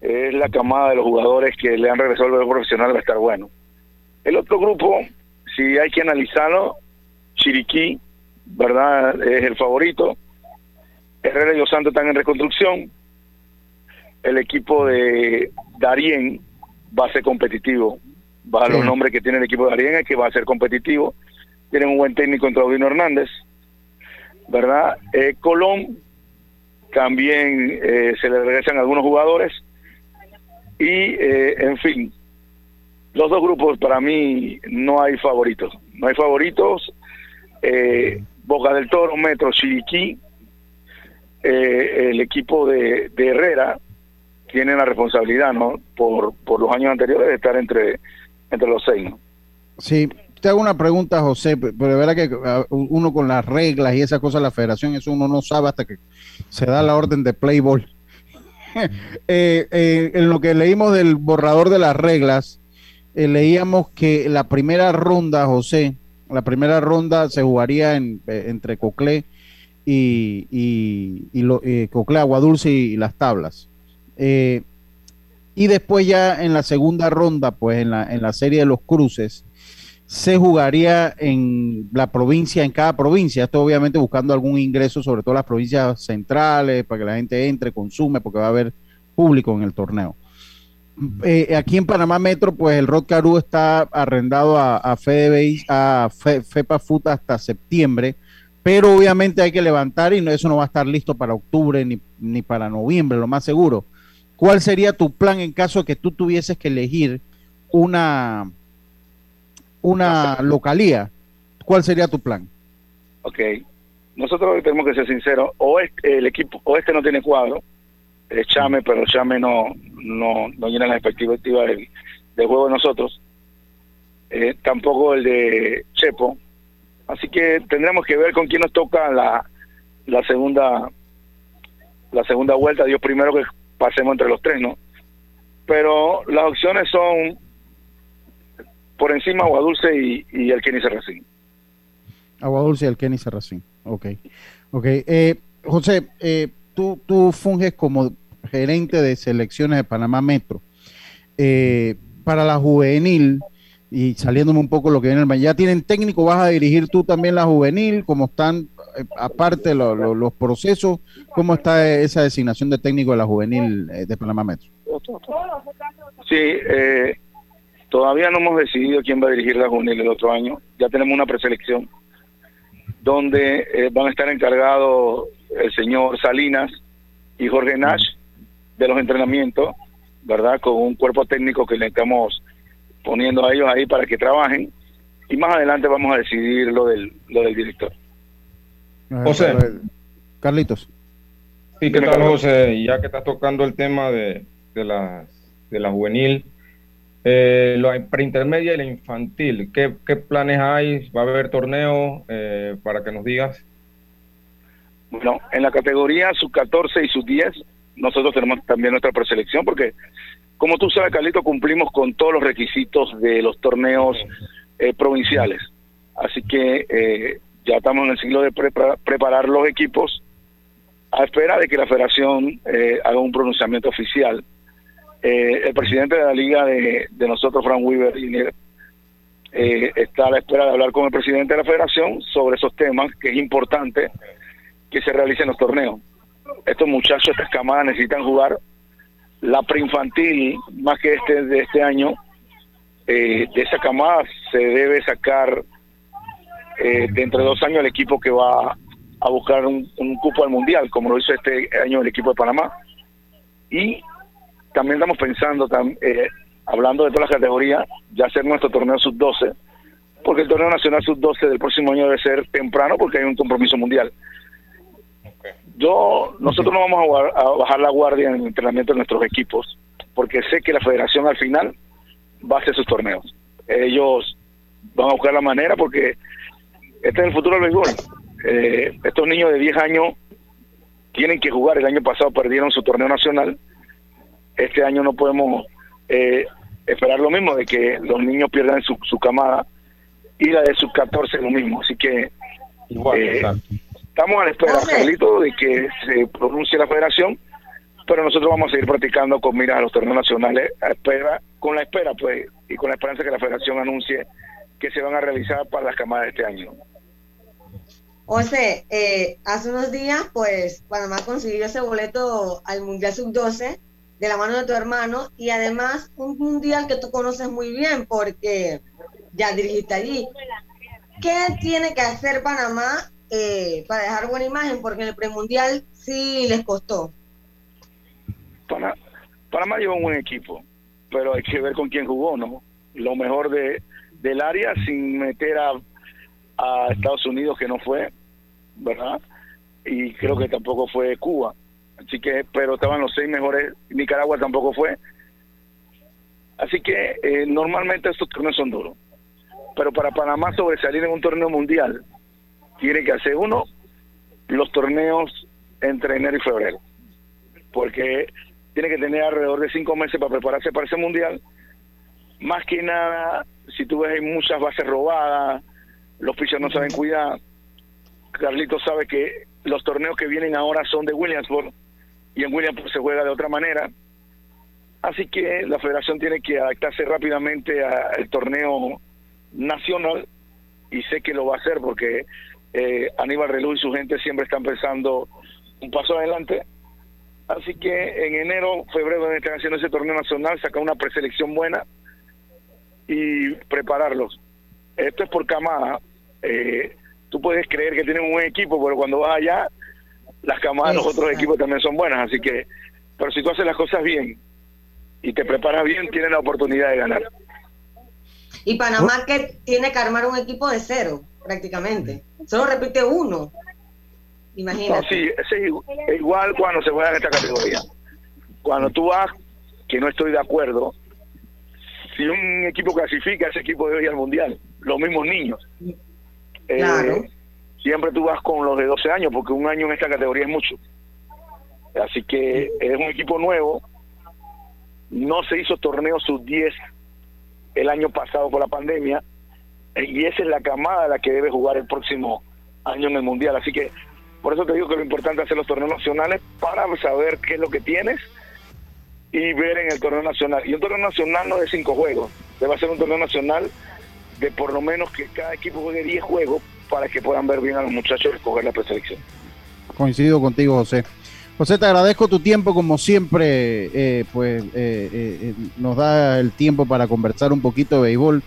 es la camada de los jugadores que le han regresado al profesional va a estar bueno. El otro grupo, si hay que analizarlo, Chiriquí, ¿verdad? Es el favorito. Herrera y Los Santos están en reconstrucción. El equipo de Darien va a ser competitivo. Va a los nombres que tiene el equipo de Darien es que va a ser competitivo. Tienen un buen técnico en Claudino Hernández, ¿verdad? Eh, Colón también eh, se le regresan algunos jugadores y, eh, en fin, los dos grupos para mí no hay favoritos. No hay favoritos. Eh, Boca del Toro, Metro, Chiriquí, eh, el equipo de, Herrera tiene la responsabilidad, ¿no? Por, por los años anteriores de estar entre, entre los seis. Sí, te hago una pregunta, José, pero de verdad que ah, uno con las reglas y esas cosas la federación, eso uno no sabe hasta que se da la orden de Playboy. Eh, eh, en lo que leímos del borrador de las reglas, eh, leíamos que la primera ronda, José, la primera ronda se jugaría en, entre Coclé y, y, lo, Coclé, Aguadulce y, las tablas. Y después ya en la segunda ronda, pues en la, en la serie de los cruces, se jugaría en la provincia, en cada provincia. Esto obviamente buscando algún ingreso, sobre todo las provincias centrales, para que la gente entre, consume, porque va a haber público en el torneo. Eh, aquí en Panamá Metro, pues el Rod Caru está arrendado a, a, a FEPA Food hasta septiembre, pero obviamente hay que levantar y eso no va a estar listo para octubre ni, ni para noviembre, lo más seguro. ¿Cuál sería tu plan en caso de que tú tuvieses que elegir una, una localía, ¿cuál sería tu plan? Ok, nosotros tenemos que ser sinceros, o el equipo, o este no tiene cuadro, es Chame, pero Chame no, no, no llena las expectativas del, juego de nosotros, eh, tampoco el de Chepo, así que tendremos que ver con quién nos toca la, la segunda la segunda vuelta, Dios primero que pasemos entre los tres, ¿no? Pero las opciones son por encima Agua Dulce y, y el Kenny Serracín. Agua Dulce y el Kenny Serracín. Ok. Ok. Eh, José, eh, tú, tú funges como gerente de selecciones de Panamá Metro. Eh, para la juvenil, y saliéndome un poco lo que viene el ya tienen técnico, vas a dirigir tú también la juvenil, cómo están, aparte los procesos, cómo está esa designación de técnico de la juvenil de Panamá Metro. Sí, eh, Todavía no hemos decidido quién va a dirigir la juvenil el otro año. Ya tenemos una preselección donde eh, van a estar encargados el señor Salinas y Jorge Nash de los entrenamientos, ¿verdad? Con un cuerpo técnico que le estamos poniendo a ellos ahí para que trabajen. Y más adelante vamos a decidir lo del, lo del director. José. Carlitos. Sí, ¿qué tal, José? Ya que estás tocando el tema de, de, la, de la juvenil, eh, lo preintermedia y la infantil, ¿qué, planes hay? ¿Va a haber torneo eh, para que nos digas? Bueno, en la categoría sub-14 y sub-10, nosotros tenemos también nuestra preselección porque, como tú sabes, Carlito, cumplimos con todos los requisitos de los torneos eh, provinciales. Así que eh, ya estamos en el ciclo de preparar los equipos a espera de que la federación haga un pronunciamiento oficial eh, el presidente de la liga de, nosotros, Frank Weaver, eh, está a la espera de hablar con el presidente de la federación sobre esos temas, que es importante que se realicen los torneos. Estos muchachos, estas camadas necesitan jugar la preinfantil, más que este de este año, eh, de esa camada se debe sacar eh, dentro de dos años el equipo que va a buscar un, un cupo al mundial, como lo hizo este año el equipo de Panamá. Y también estamos pensando, eh, hablando de todas las categorías, ya hacer nuestro torneo sub-12, porque el torneo nacional sub-12 del próximo año debe ser temprano porque hay un compromiso mundial. Yo, nosotros no vamos a, bajar la guardia en el entrenamiento de nuestros equipos, porque sé que la federación al final va a hacer sus torneos. Ellos van a buscar la manera porque este es el futuro del béisbol. Eh, estos niños de 10 años tienen que jugar. El año pasado perdieron su torneo nacional este año no podemos eh, esperar lo mismo, de que los niños pierdan su, su camada y la de sus 14 lo mismo. Así que eh, estamos a la espera, Carlito, de que se pronuncie la federación, pero nosotros vamos a seguir practicando con miras a los torneos nacionales, a espera, con la espera, pues, y con la esperanza que la federación anuncie que se van a realizar para las camadas de este año. José, eh, hace unos días, pues, Panamá consiguió ese boleto al Mundial Sub-12 de la mano de tu hermano y además un mundial que tú conoces muy bien porque ya dirigiste allí. ¿Qué tiene que hacer Panamá eh, para dejar buena imagen? Porque en el premundial sí les costó. Panamá lleva un buen equipo, pero hay que ver con quién jugó, ¿no? Lo mejor de, del área sin meter a, a Estados Unidos, que no fue, ¿verdad? Y creo que tampoco fue Cuba. Así que, pero estaban los seis mejores, Nicaragua tampoco fue. Así que eh, normalmente estos torneos son duros. Pero para Panamá sobresalir en un torneo mundial, tiene que hacer uno los torneos entre enero y febrero. Porque tiene que tener alrededor de cinco meses para prepararse para ese mundial. Más que nada, si tú ves hay muchas bases robadas, los pitchers no saben cuidar. Carlitos sabe que los torneos que vienen ahora son de Williamsburg y en Williamsburg se juega de otra manera. Así que la federación tiene que adaptarse rápidamente al torneo nacional y sé que lo va a hacer porque eh, Aníbal Relú y su gente siempre están pensando un paso adelante. Así que en enero, febrero están haciendo ese torneo nacional, sacar una preselección buena y prepararlos. Esto es por camada. Eh, tú puedes creer que tienen un buen equipo, pero cuando vas allá, las camadas de los otros equipos también son buenas. Así que, pero si tú haces las cosas bien y te preparas bien, tienes la oportunidad de ganar. Y Panamá que tiene que armar un equipo de cero, prácticamente. Solo repite uno. Imagínate. No, sí, es igual cuando se juega en esta categoría. Cuando tú vas, que no estoy de acuerdo, si un equipo clasifica, ese equipo debe ir al mundial. Los mismos niños. Claro. Eh, siempre tú vas con los de 12 años, porque un año en esta categoría es mucho. Así que es un equipo nuevo. No se hizo torneo sub-10 el año pasado por la pandemia, y esa es la camada la que debe jugar el próximo año en el Mundial. Así que por eso te digo que lo importante es hacer los torneos nacionales para saber qué es lo que tienes y ver en el torneo nacional. Y un torneo nacional no de cinco juegos, debe ser un torneo nacional de por lo menos que cada equipo juegue 10 juegos para que puedan ver bien a los muchachos escoger la preselección. Coincido contigo, José. José, te agradezco tu tiempo, como siempre, eh, pues eh, eh, nos da el tiempo para conversar un poquito de béisbol,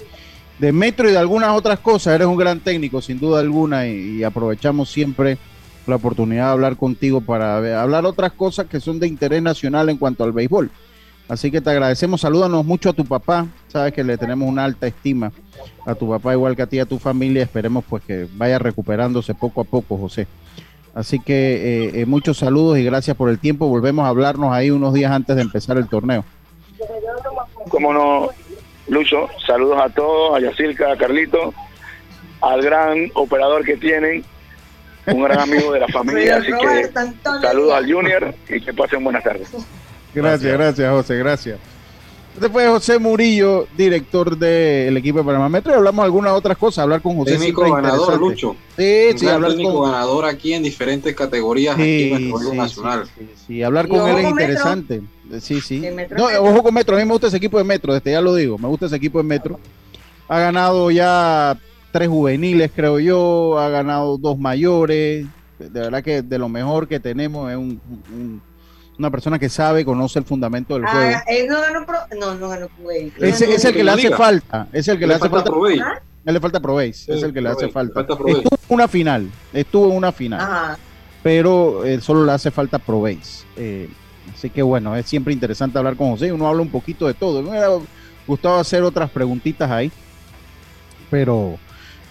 de metro y de algunas otras cosas. Eres un gran técnico, sin duda alguna, y, aprovechamos siempre la oportunidad de hablar contigo para hablar otras cosas que son de interés nacional en cuanto al béisbol. Así que te agradecemos, salúdanos mucho a tu papá, sabes que le tenemos una alta estima a tu papá igual que a ti y a tu familia, esperemos pues que vaya recuperándose poco a poco, José. Así que eh, eh, muchos saludos y gracias por el tiempo. Volvemos a hablarnos ahí unos días antes de empezar el torneo. Como no, Lucho, saludos a todos, a Yacirca, a Carlito, al gran operador que tienen, un gran amigo de la familia. así que saludos al Junior y que pasen buenas tardes. Gracias, gracias, José, gracias. Este fue José Murillo, director del equipo de Panamá Metro. Y hablamos algunas otras cosas. Hablar con José. Técnico ganador, Lucho. Sí, sí, hablar técnico con. ganador aquí en diferentes categorías Sí, aquí en el juego sí, nacional. Sí, hablar con él es Metro. interesante. Sí, sí. Metro No, Metro. ojo con Metro. A mí me gusta ese equipo de Metro, desde ya lo digo. Me gusta ese equipo de Metro. Ha ganado ya tres juveniles, creo yo. Ha ganado dos mayores. De verdad que de lo mejor que tenemos es un- un- una persona que sabe, conoce el fundamento del juego. Ah, él no ganó pro, no, no ganó Kuwait. Ese es el que le hace Liga. falta. Es el que le, Le hace falta falta. ¿Ah? Él le falta Proveis. Sí, es el que le hace falta. falta. Estuvo en una final. Estuvo en una final. Ajá. pero eh, solo le hace falta Proveis. Eh, así que bueno, es siempre interesante hablar con José. Uno habla un poquito de todo. Me hubiera gustado hacer otras preguntitas ahí, pero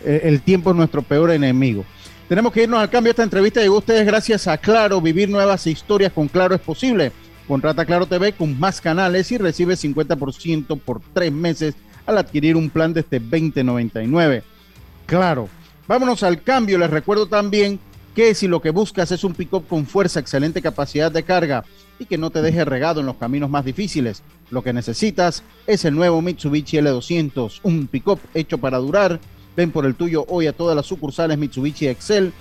eh, el tiempo es nuestro peor enemigo. Tenemos que irnos al cambio. Esta entrevista llegó a ustedes gracias a Claro. Vivir nuevas historias con Claro es posible. Contrata Claro TV con más canales y recibe 50% por tres meses al adquirir un plan desde 2099. Claro. Vámonos al cambio. Les recuerdo también que si lo que buscas es un pick-up con fuerza, excelente capacidad de carga y que no te deje regado en los caminos más difíciles, lo que necesitas es el nuevo Mitsubishi L200, un pick-up hecho para durar. Ven por el tuyo hoy a todas las sucursales Mitsubishi Excel,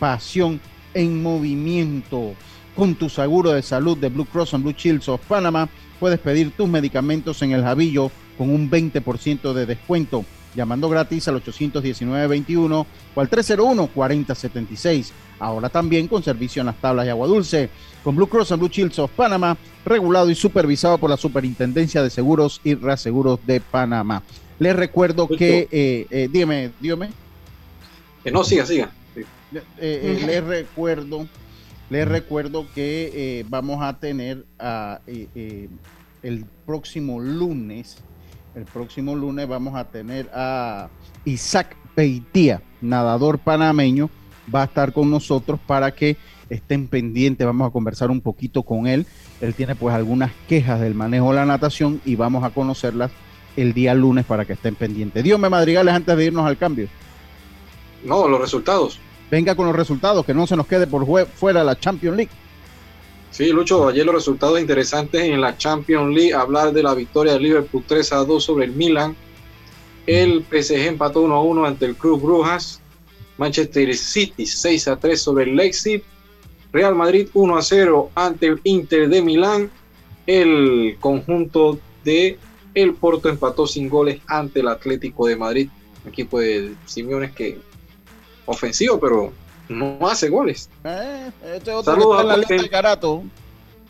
pasión en movimiento. Con tu seguro de salud de Blue Cross and Blue Shields of Panama, puedes pedir tus medicamentos en el Javillo con un 20% de descuento. llamando gratis al 819-21 o al 301-4076. Ahora también con servicio en las tablas de agua dulce, con Blue Cross and Blue Shields of Panama, regulado y supervisado por la Superintendencia de Seguros y Reaseguros de Panamá. Les recuerdo que, eh, eh, dígame, dígame. Que no, siga, siga. Eh, les recuerdo, les recuerdo que vamos a tener eh, el próximo lunes, el próximo lunes vamos a tener a Isaac Peitía, nadador panameño, va a estar con nosotros para que estén pendientes, vamos a conversar un poquito con él. Él tiene pues algunas quejas del manejo de la natación y vamos a conocerlas el día lunes para que estén pendientes. Dios me madrigales antes de irnos al cambio. No, los resultados. Venga con los resultados, que no se nos quede por fuera la Champions League. Sí, Lucho, ayer los resultados interesantes en la Champions League, hablar de la victoria del Liverpool 3 a 2 sobre el Milan. El PSG empató 1 a 1 ante el Club Brujas. Manchester City 6 a 3 sobre el Leipzig. Real Madrid 1 a 0 ante el Inter de Milán. El conjunto de el Porto empató sin goles ante el Atlético de Madrid. Un equipo de Simeones que ofensivo, pero no hace goles. Eh, este otro Saludos a lista Jorge. de Carato.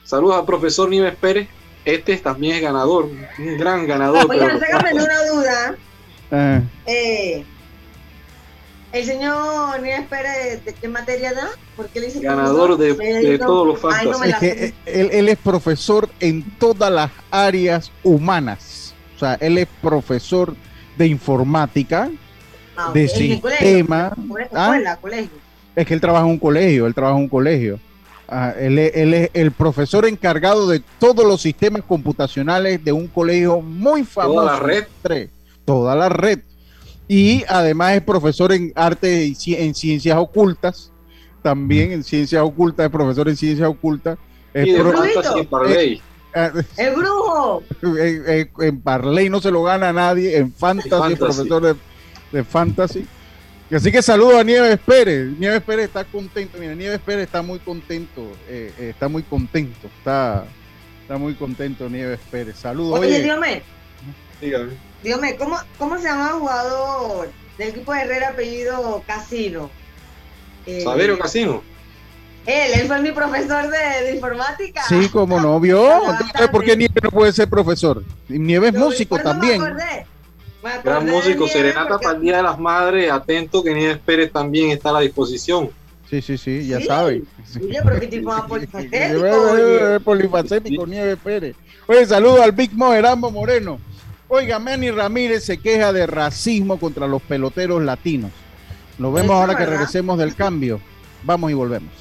Saludos al profesor Nieves Pérez. Este también es ganador, un gran ganador. pero- Oigan, sácame una duda. Eh, Eh, el señor Nieves Pérez, ¿de qué materia da? ¿Por qué le dice Ganador de- todos los Ay, no me es que eh, él, él es profesor en todas las áreas humanas. O sea, él es profesor de informática, Ah, de colegio, sistema. ¿Ah? colegio. Es que él trabaja en un colegio, él trabaja en un colegio. Ah, él, es, él es el profesor encargado de todos los sistemas computacionales de un colegio muy famoso. Toda la red. Tres, Toda la red. Y además es profesor en arte y ci- en ciencias ocultas. También en ciencias ocultas, es profesor en ciencias ocultas. Es Y de ¡El brujo! en, en- en Parley no se lo gana a nadie, en Fantasy, Fantasy. profesor de, de Fantasy. Así que saludo a Nieves Pérez. Nieves Pérez está contento. Mira, Nieves Pérez está muy contento. eh, eh, está muy contento. Está, está muy contento Nieves Pérez. Saludos. Oye, Oye, dígame, Dígame. Dígame, ¿cómo, ¿cómo se llama el jugador del equipo de Herrera apellido Casino? Eh, Saberio Casino. Él, él fue mi profesor de, de informática. sí, como no vio. Entonces, ¿por qué Nieves no puede ser profesor? Nieves es Yo- músico me también. acordé. Me acordé Gran músico, Serenata porque- para el Día de las Madres. Atento que Nieves Pérez también está a la disposición. Sí, sí, sí, ya Sí. sabe. Oye, pero qué tipo más polifacético, Eh, oye. Polifacético, Nieves Pérez. Oye, saludo al Big Mo Moreno. Oiga, Manny Ramírez se queja de racismo contra los peloteros latinos. Nos vemos Eso ahora que regresemos del cambio. Vamos y volvemos.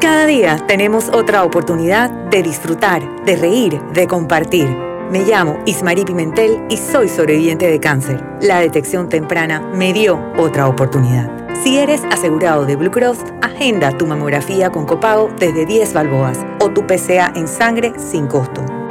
Cada día tenemos otra oportunidad de disfrutar, de reír, de compartir. Me llamo Ismarí Pimentel y soy sobreviviente de cáncer. La detección temprana me dio otra oportunidad. Si eres asegurado de Blue Cross, agenda tu mamografía con copago desde 10 balboas o tu PCA en sangre sin costo.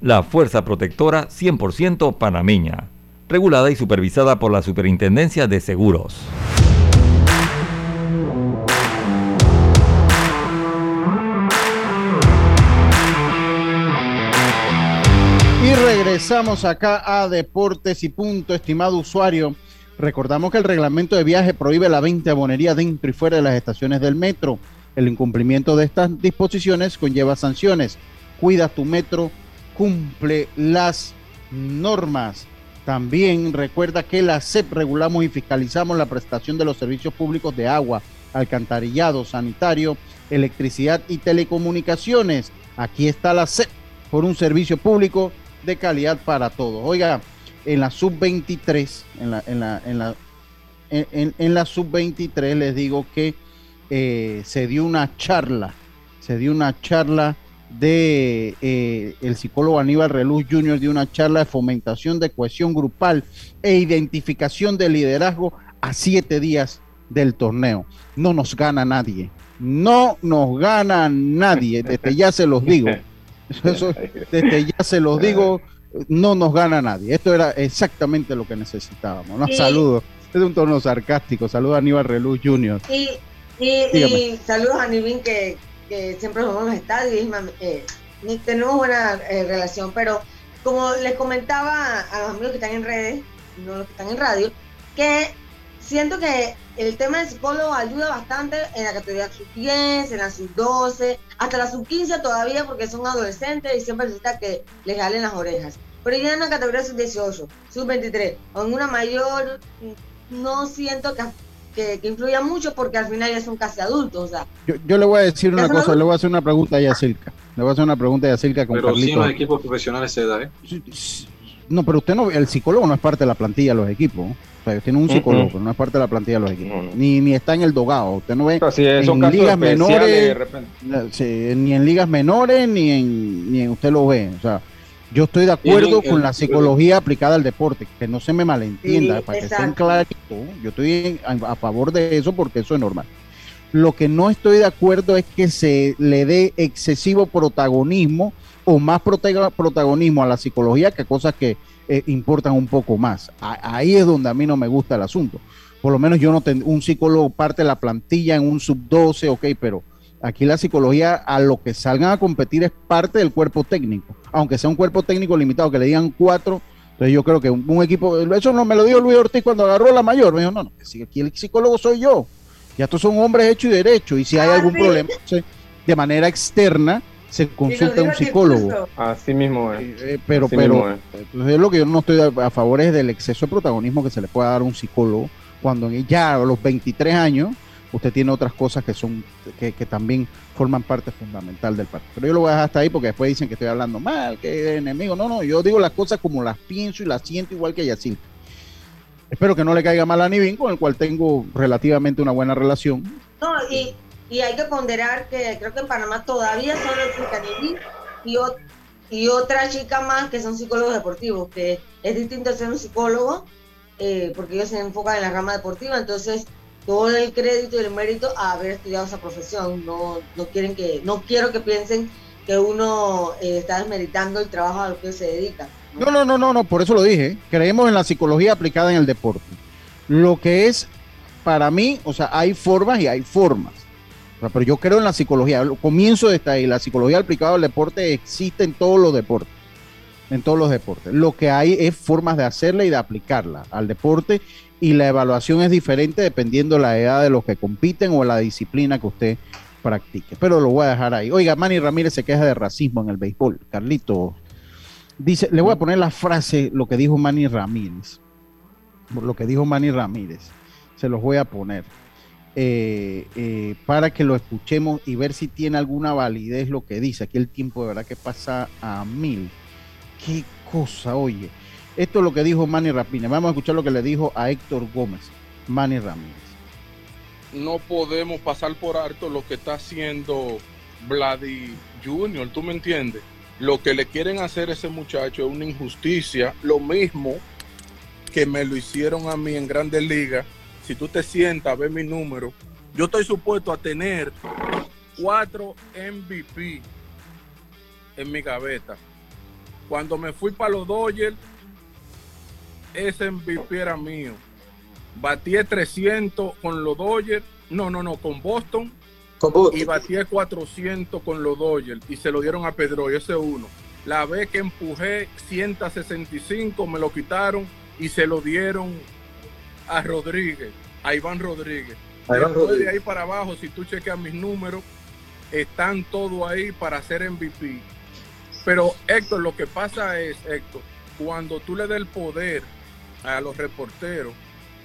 la fuerza protectora 100% panameña, regulada y supervisada por la Superintendencia de Seguros. Y regresamos acá a Deportes y Punto, estimado usuario. Recordamos que el reglamento de viaje prohíbe la venta de abonería dentro y fuera de las estaciones del metro. El incumplimiento de estas disposiciones conlleva sanciones. Cuida tu metro, cumple las normas. También recuerda que la CEP regulamos y fiscalizamos la prestación de los servicios públicos de agua, alcantarillado, sanitario, electricidad y telecomunicaciones. Aquí está la CEP por un servicio público de calidad para todos. Oiga, en la sub-23, en la, en la, en la, en la sub-23 les digo que eh, se dio una charla, se dio una charla de eh, el psicólogo Aníbal Reluz Jr. de una charla de fomentación de cohesión grupal e identificación de liderazgo a siete días del torneo. No nos gana nadie. No nos gana nadie. Desde ya se los digo. Eso, desde ya se los digo. No nos gana nadie. Esto era exactamente lo que necesitábamos. ¿no? Sí. Saludos. Es un tono sarcástico. Saludos a Aníbal Reluz Jr. Y, y saludos a Nivin que, que siempre nos vemos en los estadios y eh, ni- tenemos buena eh, relación, pero como les comentaba a los amigos que están en redes, no los que están en radio, que siento que el tema del psicólogo ayuda bastante en la categoría sub-10, en la sub-12, hasta la sub-15 todavía porque son adolescentes y siempre necesita que les jalen las orejas. Pero ya en la categoría sub-18, sub-23 o en una mayor, no siento que, que, que influya mucho porque al final ya son casi adultos. O sea, Yo, yo le voy a decir una ¿Ya se cosa, le voy a hacer una pregunta a Yacirca. Le voy a hacer una pregunta a Yacirca con Pero sí en Carlitos. los equipos profesionales se da, ¿eh? No, pero usted no, el psicólogo no es parte de la plantilla de los equipos. O sea, tiene un psicólogo, pero no es parte de la plantilla de los equipos. Ni, ni está en el dogado. Usted no ve Pero en ligas menores, repente. eh, sí, ni en ligas menores, ni en, ni en usted lo ve. O sea, yo estoy de acuerdo con la psicología aplicada al deporte, que no se me malentienda, Sí, para que estén exacto. clarito. Yo estoy a, a favor de eso porque eso es normal. Lo que no estoy de acuerdo es que se le dé excesivo protagonismo o más protega- protagonismo a la psicología que a cosas que eh, importan un poco más. ahí es donde a mí no me gusta el asunto. Por lo menos yo no tengo un psicólogo parte de la plantilla en un sub 12, ok, pero aquí la psicología a lo que salgan a competir es parte del cuerpo técnico, aunque sea un cuerpo técnico limitado, que le digan cuatro. Entonces yo creo que un, equipo, eso no me lo dijo Luis Ortiz cuando agarró la mayor, me dijo, no, no, si aquí el psicólogo soy yo, ya estos son hombres hechos y derechos, y si hay ah, algún problema de manera externa, se consulta a un psicólogo. Así mismo es. Eh, pero, pero, es. lo que yo no estoy a, favor es del exceso de protagonismo que se le pueda dar a un psicólogo cuando ya a los 23 años usted tiene otras cosas que son que, también forman parte fundamental del partido. Pero yo lo voy a dejar hasta ahí porque después dicen que estoy hablando mal, que es enemigo. No, no, yo digo las cosas como las pienso y las siento igual que Yacil. Espero que no le caiga mal a Nivin, con el cual tengo relativamente una buena relación. No, y, y hay que ponderar que creo que en Panamá todavía solo existe Nivin y, y otra chica más que son psicólogos deportivos, que es distinto ser un psicólogo eh, porque ellos se enfocan en la rama deportiva, entonces todo el crédito y el mérito a haber estudiado esa profesión. No, no quieren que, no quiero que piensen que uno eh, está desmeritando el trabajo a lo que se dedica. ¿no? no, no, no, no, por eso lo dije. Creemos en la psicología aplicada en el deporte. Lo que es, para mí, o sea, hay formas y hay formas. pero yo creo en la psicología. Comienzo de esta ahí. La psicología aplicada al deporte existe en todos los deportes en todos los deportes. Lo que hay es formas de hacerla y de aplicarla al deporte y la evaluación es diferente dependiendo de la edad de los que compiten o la disciplina que usted practique. Pero lo voy a dejar ahí. Oiga, Manny Ramírez se queja de racismo en el béisbol. Carlito dice, le voy a poner la frase, lo que dijo Manny Ramírez. Lo que dijo Manny Ramírez. Se los voy a poner. Eh, eh, para que lo escuchemos y ver si tiene alguna validez lo que dice. Aquí el tiempo de verdad que pasa a mil. Qué cosa, oye. Esto es lo que dijo Manny Ramírez. Vamos a escuchar lo que le dijo a Héctor Gómez, Manny Ramírez. No podemos pasar por alto lo que está haciendo Vladi Junior, ¿tú me entiendes? Lo que le quieren hacer a ese muchacho es una injusticia, lo mismo que me lo hicieron a mí en Grandes Ligas. Si tú te sientas, ve mi número, yo estoy supuesto a tener cuatro MVP en mi gaveta cuando me fui para los Dodgers, ese MVP era mío. Batí 300 con los Dodgers, no, no, no, con Boston. Y batí 400 con los Dodgers y se lo dieron a Pedro y ese uno. La vez que empujé 165 me lo quitaron y se lo dieron a Rodríguez, a Iván Rodríguez. Después de ahí para abajo, si tú chequeas mis números, están todos ahí para ser MVP. Pero Héctor, lo que pasa es, Héctor, cuando tú le das el poder a los reporteros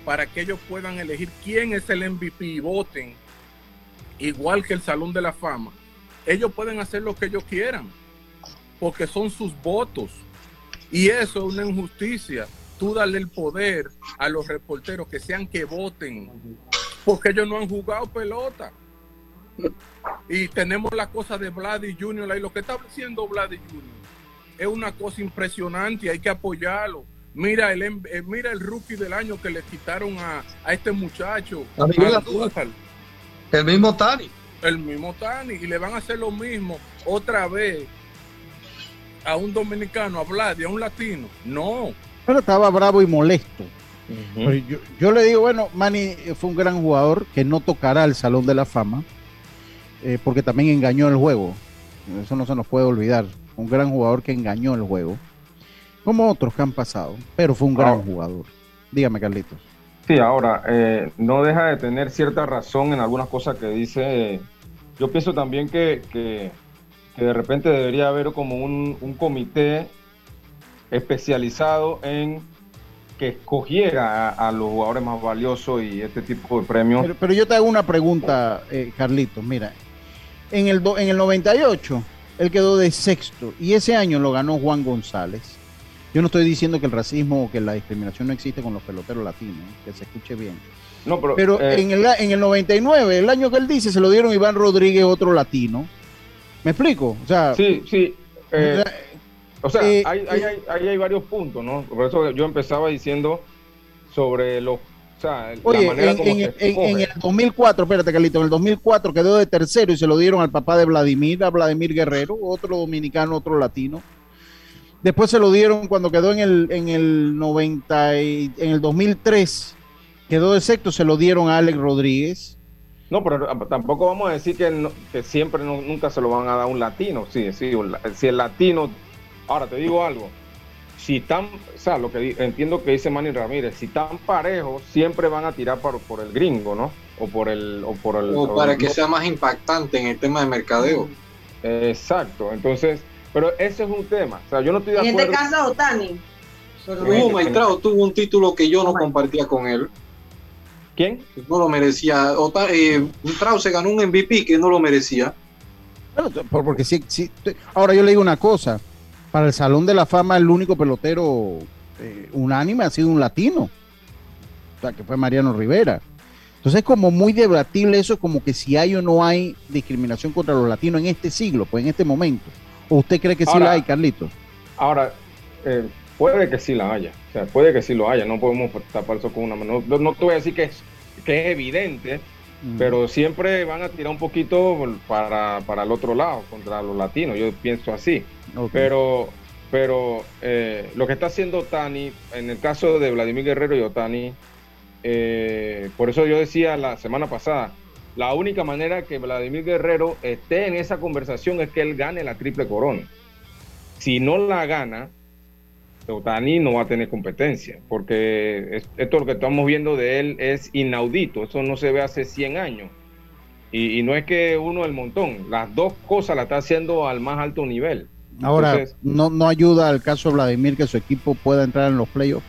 para que ellos puedan elegir quién es el MVP y voten, igual que el Salón de la Fama, ellos pueden hacer lo que ellos quieran, porque son sus votos. Y eso es una injusticia. Tú darle el poder a los reporteros que sean que voten, porque ellos no han jugado pelota. Y tenemos la cosa de Vladi Junior ahí. Lo que está haciendo Vladi Junior es una cosa impresionante y hay que apoyarlo. Mira el, eh, mira el rookie del año que le quitaron a, este muchacho. el mismo Tani. El mismo Tani. Y le van a hacer lo mismo otra vez a un dominicano, a Vladi, a un latino. No. Pero estaba bravo y molesto. yo, yo, le digo, bueno, Manny fue un gran jugador que no tocará el Salón de la Fama eh, porque también engañó el juego. Eso no se nos puede olvidar. Un gran jugador que engañó el juego, como otros que han pasado, pero fue un gran jugador. Dígame, Carlitos. Sí, ahora, eh, no deja de tener cierta razón en algunas cosas que dice. Yo pienso también que, que, de repente debería haber como un, un comité especializado en que escogiera a, los jugadores más valiosos y este tipo de premios. Pero, yo te hago una pregunta, eh, Carlitos. Mira, en el, en el 98, él quedó de sexto y ese año lo ganó Juan González. Yo no estoy diciendo que el racismo o que la discriminación no existe con los peloteros latinos, que se escuche bien. No, pero, eh, en, el, en el 99, el año que él dice, se lo dieron Iván Rodríguez, otro latino. ¿Me explico? O sea, sí, sí. Eh, o sea, eh, ahí hay, hay, hay, varios puntos, ¿no? Por eso yo empezaba diciendo sobre los Oye, en, el 2004, espérate, Carlito, en el 2004 quedó de tercero y se lo dieron al papá de Vladimir, a Vladimir Guerrero, otro dominicano, otro latino. Después se lo dieron cuando quedó en el, en el 90 y, en el 2003, quedó de sexto, se lo dieron a Alex Rodríguez. No, pero tampoco vamos a decir que, no- que siempre no- nunca se lo van a dar a un latino. Sí, sí, un si el latino. Ahora te digo algo. Si están, o sea, lo que entiendo que dice Manny Ramírez, si están parejos, siempre van a tirar por, por el gringo, ¿no? O por el. O por el O para que sea más impactante en el tema de mercadeo. Exacto. Entonces, pero ese es un tema. O sea, yo no estoy de En este acuerdo. caso, Otani. Hugo Maestrado tuvo un título que yo no compartía con él. ¿Quién? No lo merecía. Ota- eh, Trau se ganó un MVP que no lo merecía. Bueno, por- porque sí, sí. Ahora yo le digo una cosa. Para el Salón de la Fama, el único pelotero eh, unánime ha sido un latino. O sea, que fue Mariano Rivera. Entonces es como muy debatible eso, como que si hay o no hay discriminación contra los latinos en este siglo, pues en este momento. ¿O usted cree que sí Ahora- la hay, Carlitos? Ahora, eh, puede que sí la haya, o sea, puede que sí lo haya, no podemos tapar eso con una mano. No, no te voy a decir que es, que es evidente, pero siempre van a tirar un poquito para, para el otro lado, contra los latinos, yo pienso así. Pero, pero eh, lo que está haciendo Otani, en el caso de Vladimir Guerrero y Otani, eh, por eso yo decía la semana pasada, la única manera que Vladimir Guerrero esté en esa conversación es que él gane la triple corona. Si no la gana, Otani no va a tener competencia, porque es- esto lo que estamos viendo de él es inaudito, eso no se ve hace 100 años. Y, y no es que uno del montón, las dos cosas la está haciendo al más alto nivel. Ahora, Entonces, no, no ayuda al caso de Vladimir que su equipo pueda entrar en los playoffs.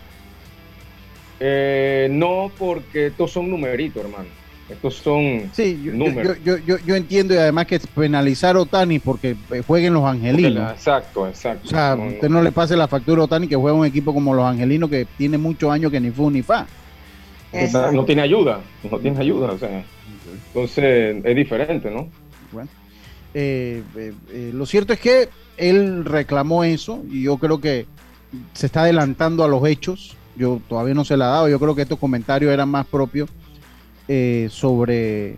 eh, no, porque estos son numeritos, hermano. Estos son Sí, yo, yo, números. yo, yo, yo entiendo y además que penalizar a Otani porque eh, jueguen los angelinos. Exacto, exacto. O sea, No, no. usted no le pase la factura a Otani que juega un equipo como los angelinos que tiene muchos años que ni fu ni fa. no, no tiene ayuda, no tiene ayuda, o sea. Entonces es diferente, ¿no? Bueno, eh, eh, eh, lo cierto es que él reclamó eso y yo creo que se está adelantando a los hechos. Yo todavía no se la ha dado. Yo creo que estos comentarios eran más propios eh, sobre.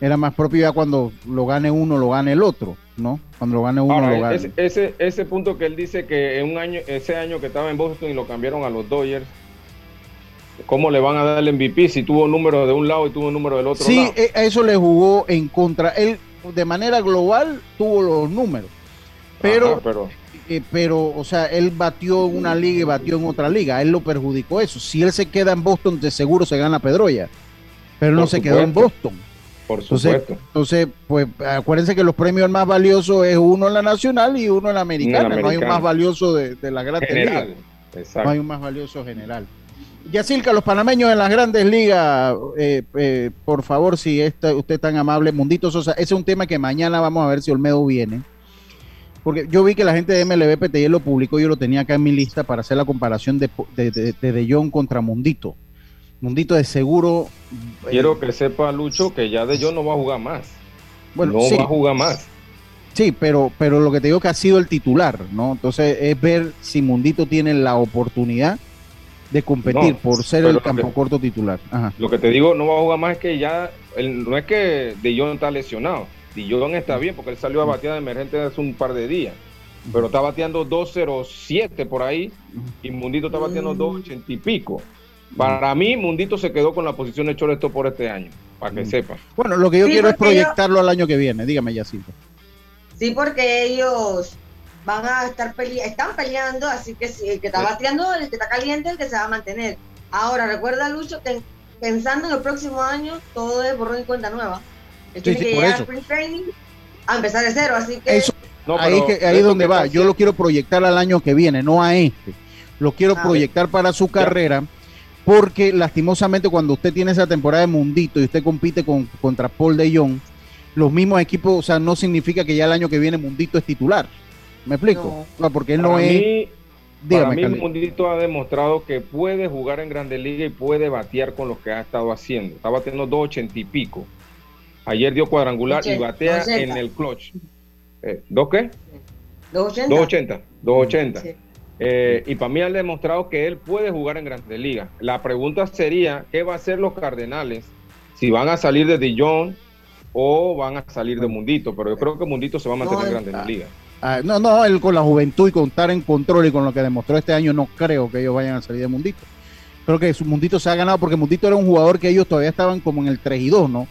Era más propio ya cuando lo gane uno, lo gane el otro, ¿no? Cuando lo gane uno, Ahora, lo gane. ese, ese, ese punto que él dice que en un año, ese año que estaba en Boston y lo cambiaron a los Dodgers, ¿cómo le van a dar el MVP si tuvo número de un lado y tuvo número del otro Sí, lado? eh, eso le jugó en contra. Él, de manera global, tuvo los números. Pero, Ajá, pero eh, pero, o sea, él batió en una liga y batió en otra liga. Él lo perjudicó eso. Si él se queda en Boston, de seguro se gana Pedroya. Pero no se quedó en. Boston. por Entonces, supuesto. entonces, pues acuérdense que los premios más valiosos es uno en la nacional y uno en la americana. No hay un más valioso de, de la Grandes General. Exacto. No hay un más valioso general. Yacilca, los panameños en las grandes ligas, eh, eh, por favor, si esta- usted es tan amable, Mundito Sosa, ese es un tema que mañana vamos a ver si Olmedo viene. Porque yo vi que la gente de MLB PTI lo publicó, yo lo tenía acá en mi lista para hacer la comparación de de, de, de De Jong contra Mundito. Mundito de seguro. eh, Quiero que sepa Lucho que ya de yo no va a jugar más. Bueno, no sí. va a jugar más. Sí, pero, pero lo que te digo que ha sido el titular, ¿no? Entonces es ver si Mundito tiene la oportunidad de competir No, por ser el que- campo corto titular. Ajá. Lo que te digo, no va a jugar más es que ya, él- no es que De Jong está lesionado. De Jong está bien porque él salió a batear de emergente hace un par de días. Pero está bateando 2.07 por ahí y Mundito está bateando 2.80 y pico. Para mí, Mundito se quedó con la posición de shortstop por este año, para que sepan. Bueno, lo que yo Sí, quiero es yo- proyectarlo al año que viene. Dígame, Yacilca. Sí, porque ellos van a estar peleando, están peleando, así que si el que está bateando, el que está caliente, el que se va a mantener. Ahora, recuerda, Lucho, que pensando en el próximo año, todo es borrón y cuenta nueva. Él Sí, tiene sí, que por llegar eso. al sprint training a empezar de cero, así que Eso, No, ahí pero que, ahí es donde va. Yo lo quiero proyectar al año que viene, no a este. Lo quiero Ah, proyectar para su carrera, porque lastimosamente cuando usted tiene esa temporada de mundito y usted compite con, contra Paul de Jong, los mismos equipos, o sea, no significa que ya el año que viene Mundito es titular. ¿Me explico? No. O sea, porque él Para no es. mí, Dígame, para mí Carlito. Mundito ha demostrado que puede jugar en Grandes Ligas y puede batear con lo que ha estado haciendo. Está bateando 2.80 y pico. Ayer dio cuadrangular y batea 280. en el clutch. Eh, ¿Dos qué? 280. 280. 280. Sí. Eh, y para mí ha demostrado que él puede jugar en Grandes Ligas. La pregunta sería, ¿qué va a hacer los Cardenales? Si van a salir de Dijon o van a salir de Mundito. Pero yo creo que Mundito se va a mantener No, en Grandes Ligas. Ah, no, no, él con la juventud y con estar en control y con lo que demostró este año, no creo que ellos vayan a salir de Mundito. Creo que su Mundito se ha ganado porque Mundito era un jugador que ellos todavía estaban como en el 3 y 2, ¿no?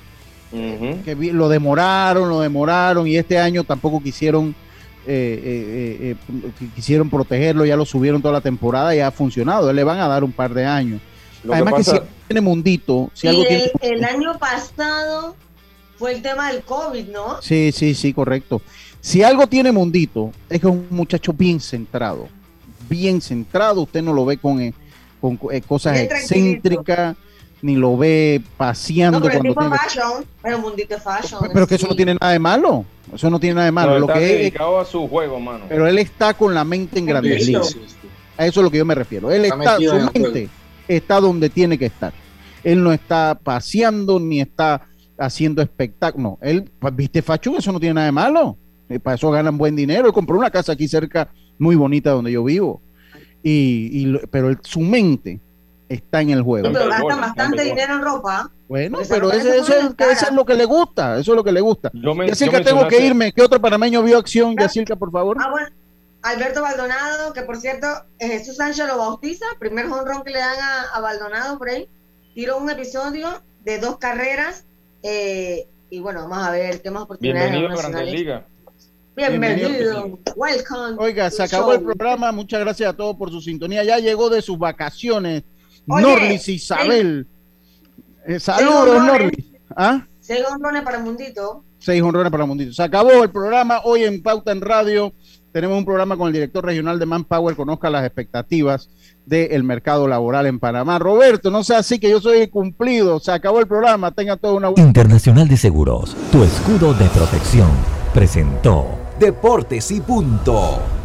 Que lo demoraron, lo demoraron y este año tampoco quisieron eh, eh, eh, eh, quisieron protegerlo, ya lo subieron toda la temporada y ha funcionado. Le van a dar un par de años. Lo que Además que, pasa- si algo tiene Mundito, si y algo el, tiene el año pasado fue el tema del COVID, ¿no? Sí, sí, sí, correcto. Si algo tiene Mundito, es que es un muchacho bien centrado. Bien centrado. Usted no lo ve con, con eh, cosas excéntricas, ni lo ve paseando No, pero el cuando tipo tiene fashion, pero Mundito es fashion. Pero que eso no tiene nada de malo. Eso no tiene nada de malo. No, lo está que es- dedicado a su juego, mano. pero él está con la mente en grandes Sí, sí, ligas. sí, A eso es lo que yo me refiero. Él Está su mente está donde tiene que estar. Él no está paseando ni está haciendo espectáculo. No, él, pues, viste, Fachu, eso no tiene nada de malo. Eh, para eso ganan buen dinero. Él compró una casa aquí cerca, muy bonita, donde yo vivo. Y, pero él- su mente está en el juego. Pero gastan bastante dinero en ropa. Bueno, pero ese, se ese pone es, que eso es lo que le gusta, eso es lo que le gusta. Me- Yacirca, tengo que irme. ¿Qué otro panameño vio acción? Yacirca, por favor. Ah, bueno. Alberto Baldonado, que por cierto, eh, Jesús Sánchez lo bautiza, primer honrón que le dan a, a Baldonado por ahí. Tiró un episodio de dos carreras. eh, y bueno, vamos a ver qué más oportunidades Bienvenido a Grandes. Ligas. Bienvenido. Welcome. Oiga, se acabó el programa. Muchas gracias a todos por su sintonía. Ya llegó de sus vacaciones. Oye, Norlis Isabel. Eh, saludos. Norlis. ¿Ah? Seis honrones para Mundito. Seis honrones para Mundito. Se acabó el programa. Hoy en Pauta en Radio tenemos un programa con el director regional de Manpower. Conozca las expectativas del mercado laboral en Panamá. Roberto, no sea así que yo soy cumplido. Se acabó el programa. Tenga toda una buena. Internacional de Seguros, tu escudo de protección, presentó Deportes y punto.